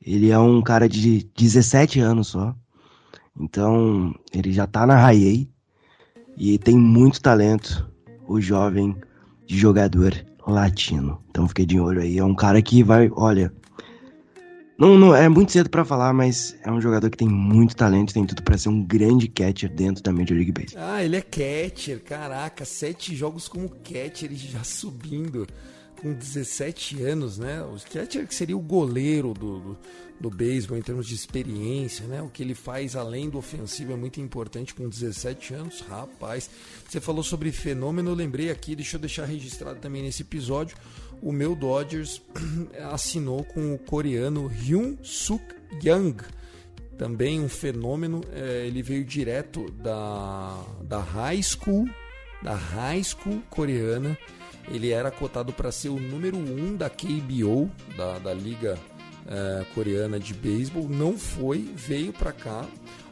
Ele é um cara de 17 anos só. Então, ele já tá na A e tem muito talento, o jovem jogador latino. Então, fiquei de olho aí. É um cara que vai, olha, não, não é muito cedo para falar, mas é um jogador que tem muito talento, tem tudo para ser um grande catcher dentro da Major League Baseball. Ah, ele é catcher, caraca, sete jogos como catcher e já subindo com 17 anos, né? O catcher que seria o goleiro do, do, do beisebol em termos de experiência, né? O que ele faz além do ofensivo é muito importante com 17 anos, rapaz. Você falou sobre fenômeno, eu lembrei aqui, deixa eu deixar registrado também nesse episódio, o meu Dodgers assinou com o coreano Hyun Suk Young, também um fenômeno, é, ele veio direto da, da high school, da high school coreana, ele era cotado para ser o número 1 um da KBO, da, da Liga é, Coreana de Beisebol. Não foi, veio para cá.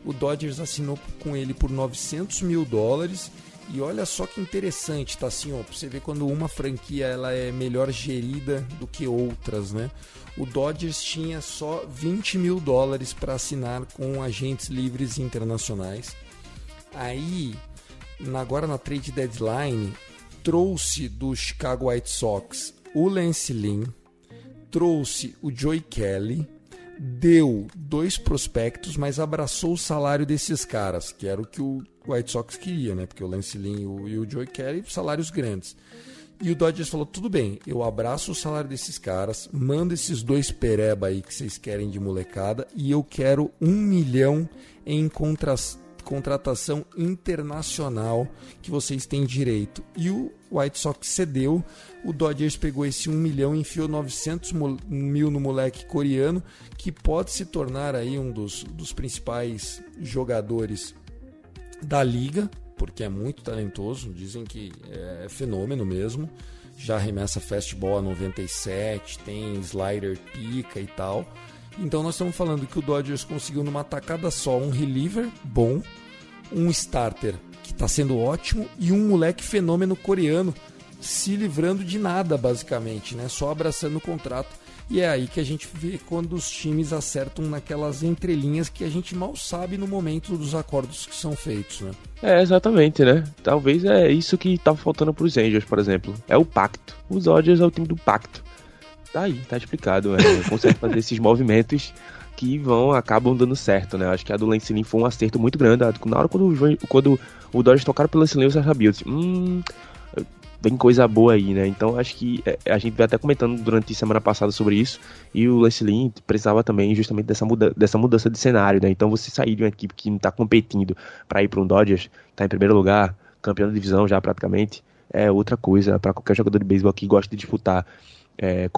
O Dodgers assinou com ele por 900 mil dólares. E olha só que interessante, tá assim, ó, você ver quando uma franquia ela é melhor gerida do que outras, né? O Dodgers tinha só 20 mil dólares para assinar com agentes livres internacionais. Aí, agora na trade deadline, trouxe do Chicago White Sox o Lance Lynn, trouxe o Joey Kelly, deu dois prospectos, mas abraçou o salário desses caras, que era o que o White Sox queria, né? Porque o Lance Lynn e o, e o Joey Kelly, salários grandes. E o Dodgers falou: tudo bem, eu abraço o salário desses caras, mando esses dois pereba aí que vocês querem de molecada, e eu quero um milhão em contras contratação internacional que vocês têm direito. E o White Sox cedeu, o Dodgers pegou esse 1 milhão e enfiou 900 mil no moleque coreano, que pode se tornar aí um dos, dos principais jogadores da liga, porque é muito talentoso, dizem que é fenômeno mesmo. Já arremessa fastball a 97, tem slider pica e tal. Então nós estamos falando que o Dodgers conseguiu numa tacada só um reliever bom, um starter que está sendo ótimo e um moleque fenômeno coreano se livrando de nada basicamente, né? Só abraçando o contrato. E é aí que a gente vê quando os times acertam naquelas entrelinhas que a gente mal sabe no momento dos acordos que são feitos, né? É, exatamente, né? Talvez é isso que tá faltando pros Angels, por exemplo. É o pacto. Os Dodgers é o time do pacto. Tá aí, tá explicado. É, consegue fazer esses movimentos que vão, acabam dando certo, né? Acho que a do Lance Lynn foi um acerto muito grande. Na hora quando, quando o Dodgers tocaram pelo Lance Lynn, eu já sabia, eu disse, hum, tem coisa boa aí, né? Então acho que é, a gente veio até comentando durante a semana passada sobre isso, e o Lance Lynn precisava também justamente dessa, muda dessa mudança de cenário, né? Então você sair de uma equipe que não tá competindo para ir para um Dodgers, tá em primeiro lugar, campeão da divisão já praticamente, é outra coisa para qualquer jogador de beisebol que gosta de disputar é,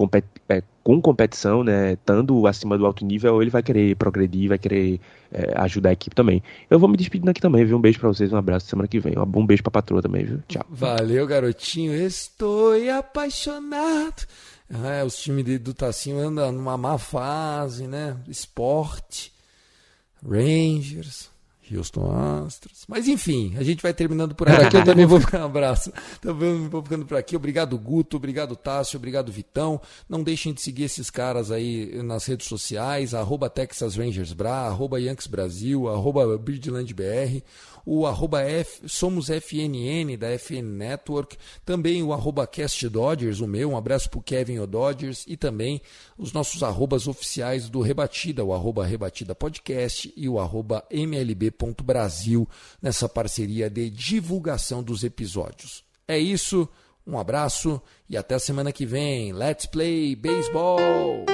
é, com competição, né, estando acima do alto nível, ele vai querer progredir, vai querer é, ajudar a equipe também. Eu vou me despedindo aqui também, viu? Um beijo para vocês, um abraço semana que vem. Um bom beijo pra patroa também, viu? Tchau. Valeu, garotinho. Estou apaixonado. É, os times do Tacinho andam numa má fase, né? Esporte, Rangers, Houston Astros. Mas enfim, a gente vai terminando por aqui. Eu também vou ficar um abraço. Também vou ficando por aqui. Obrigado, Guto. Obrigado, Tássio. Obrigado, Vitão. Não deixem de seguir esses caras aí nas redes sociais. Arroba Texas Rangers Bra, arroba Yankees Brasil, arroba Bridgeland BR o arroba F, Somos FNN da FN Network, também o arroba Cast Dodgers, o meu, um abraço para o Kevin o Dodgers, e também os nossos arrobas oficiais do Rebatida, o arroba Rebatida Podcast e o arroba mlb.brasil, nessa parceria de divulgação dos episódios. É isso, um abraço e até a semana que vem. Let's play baseball!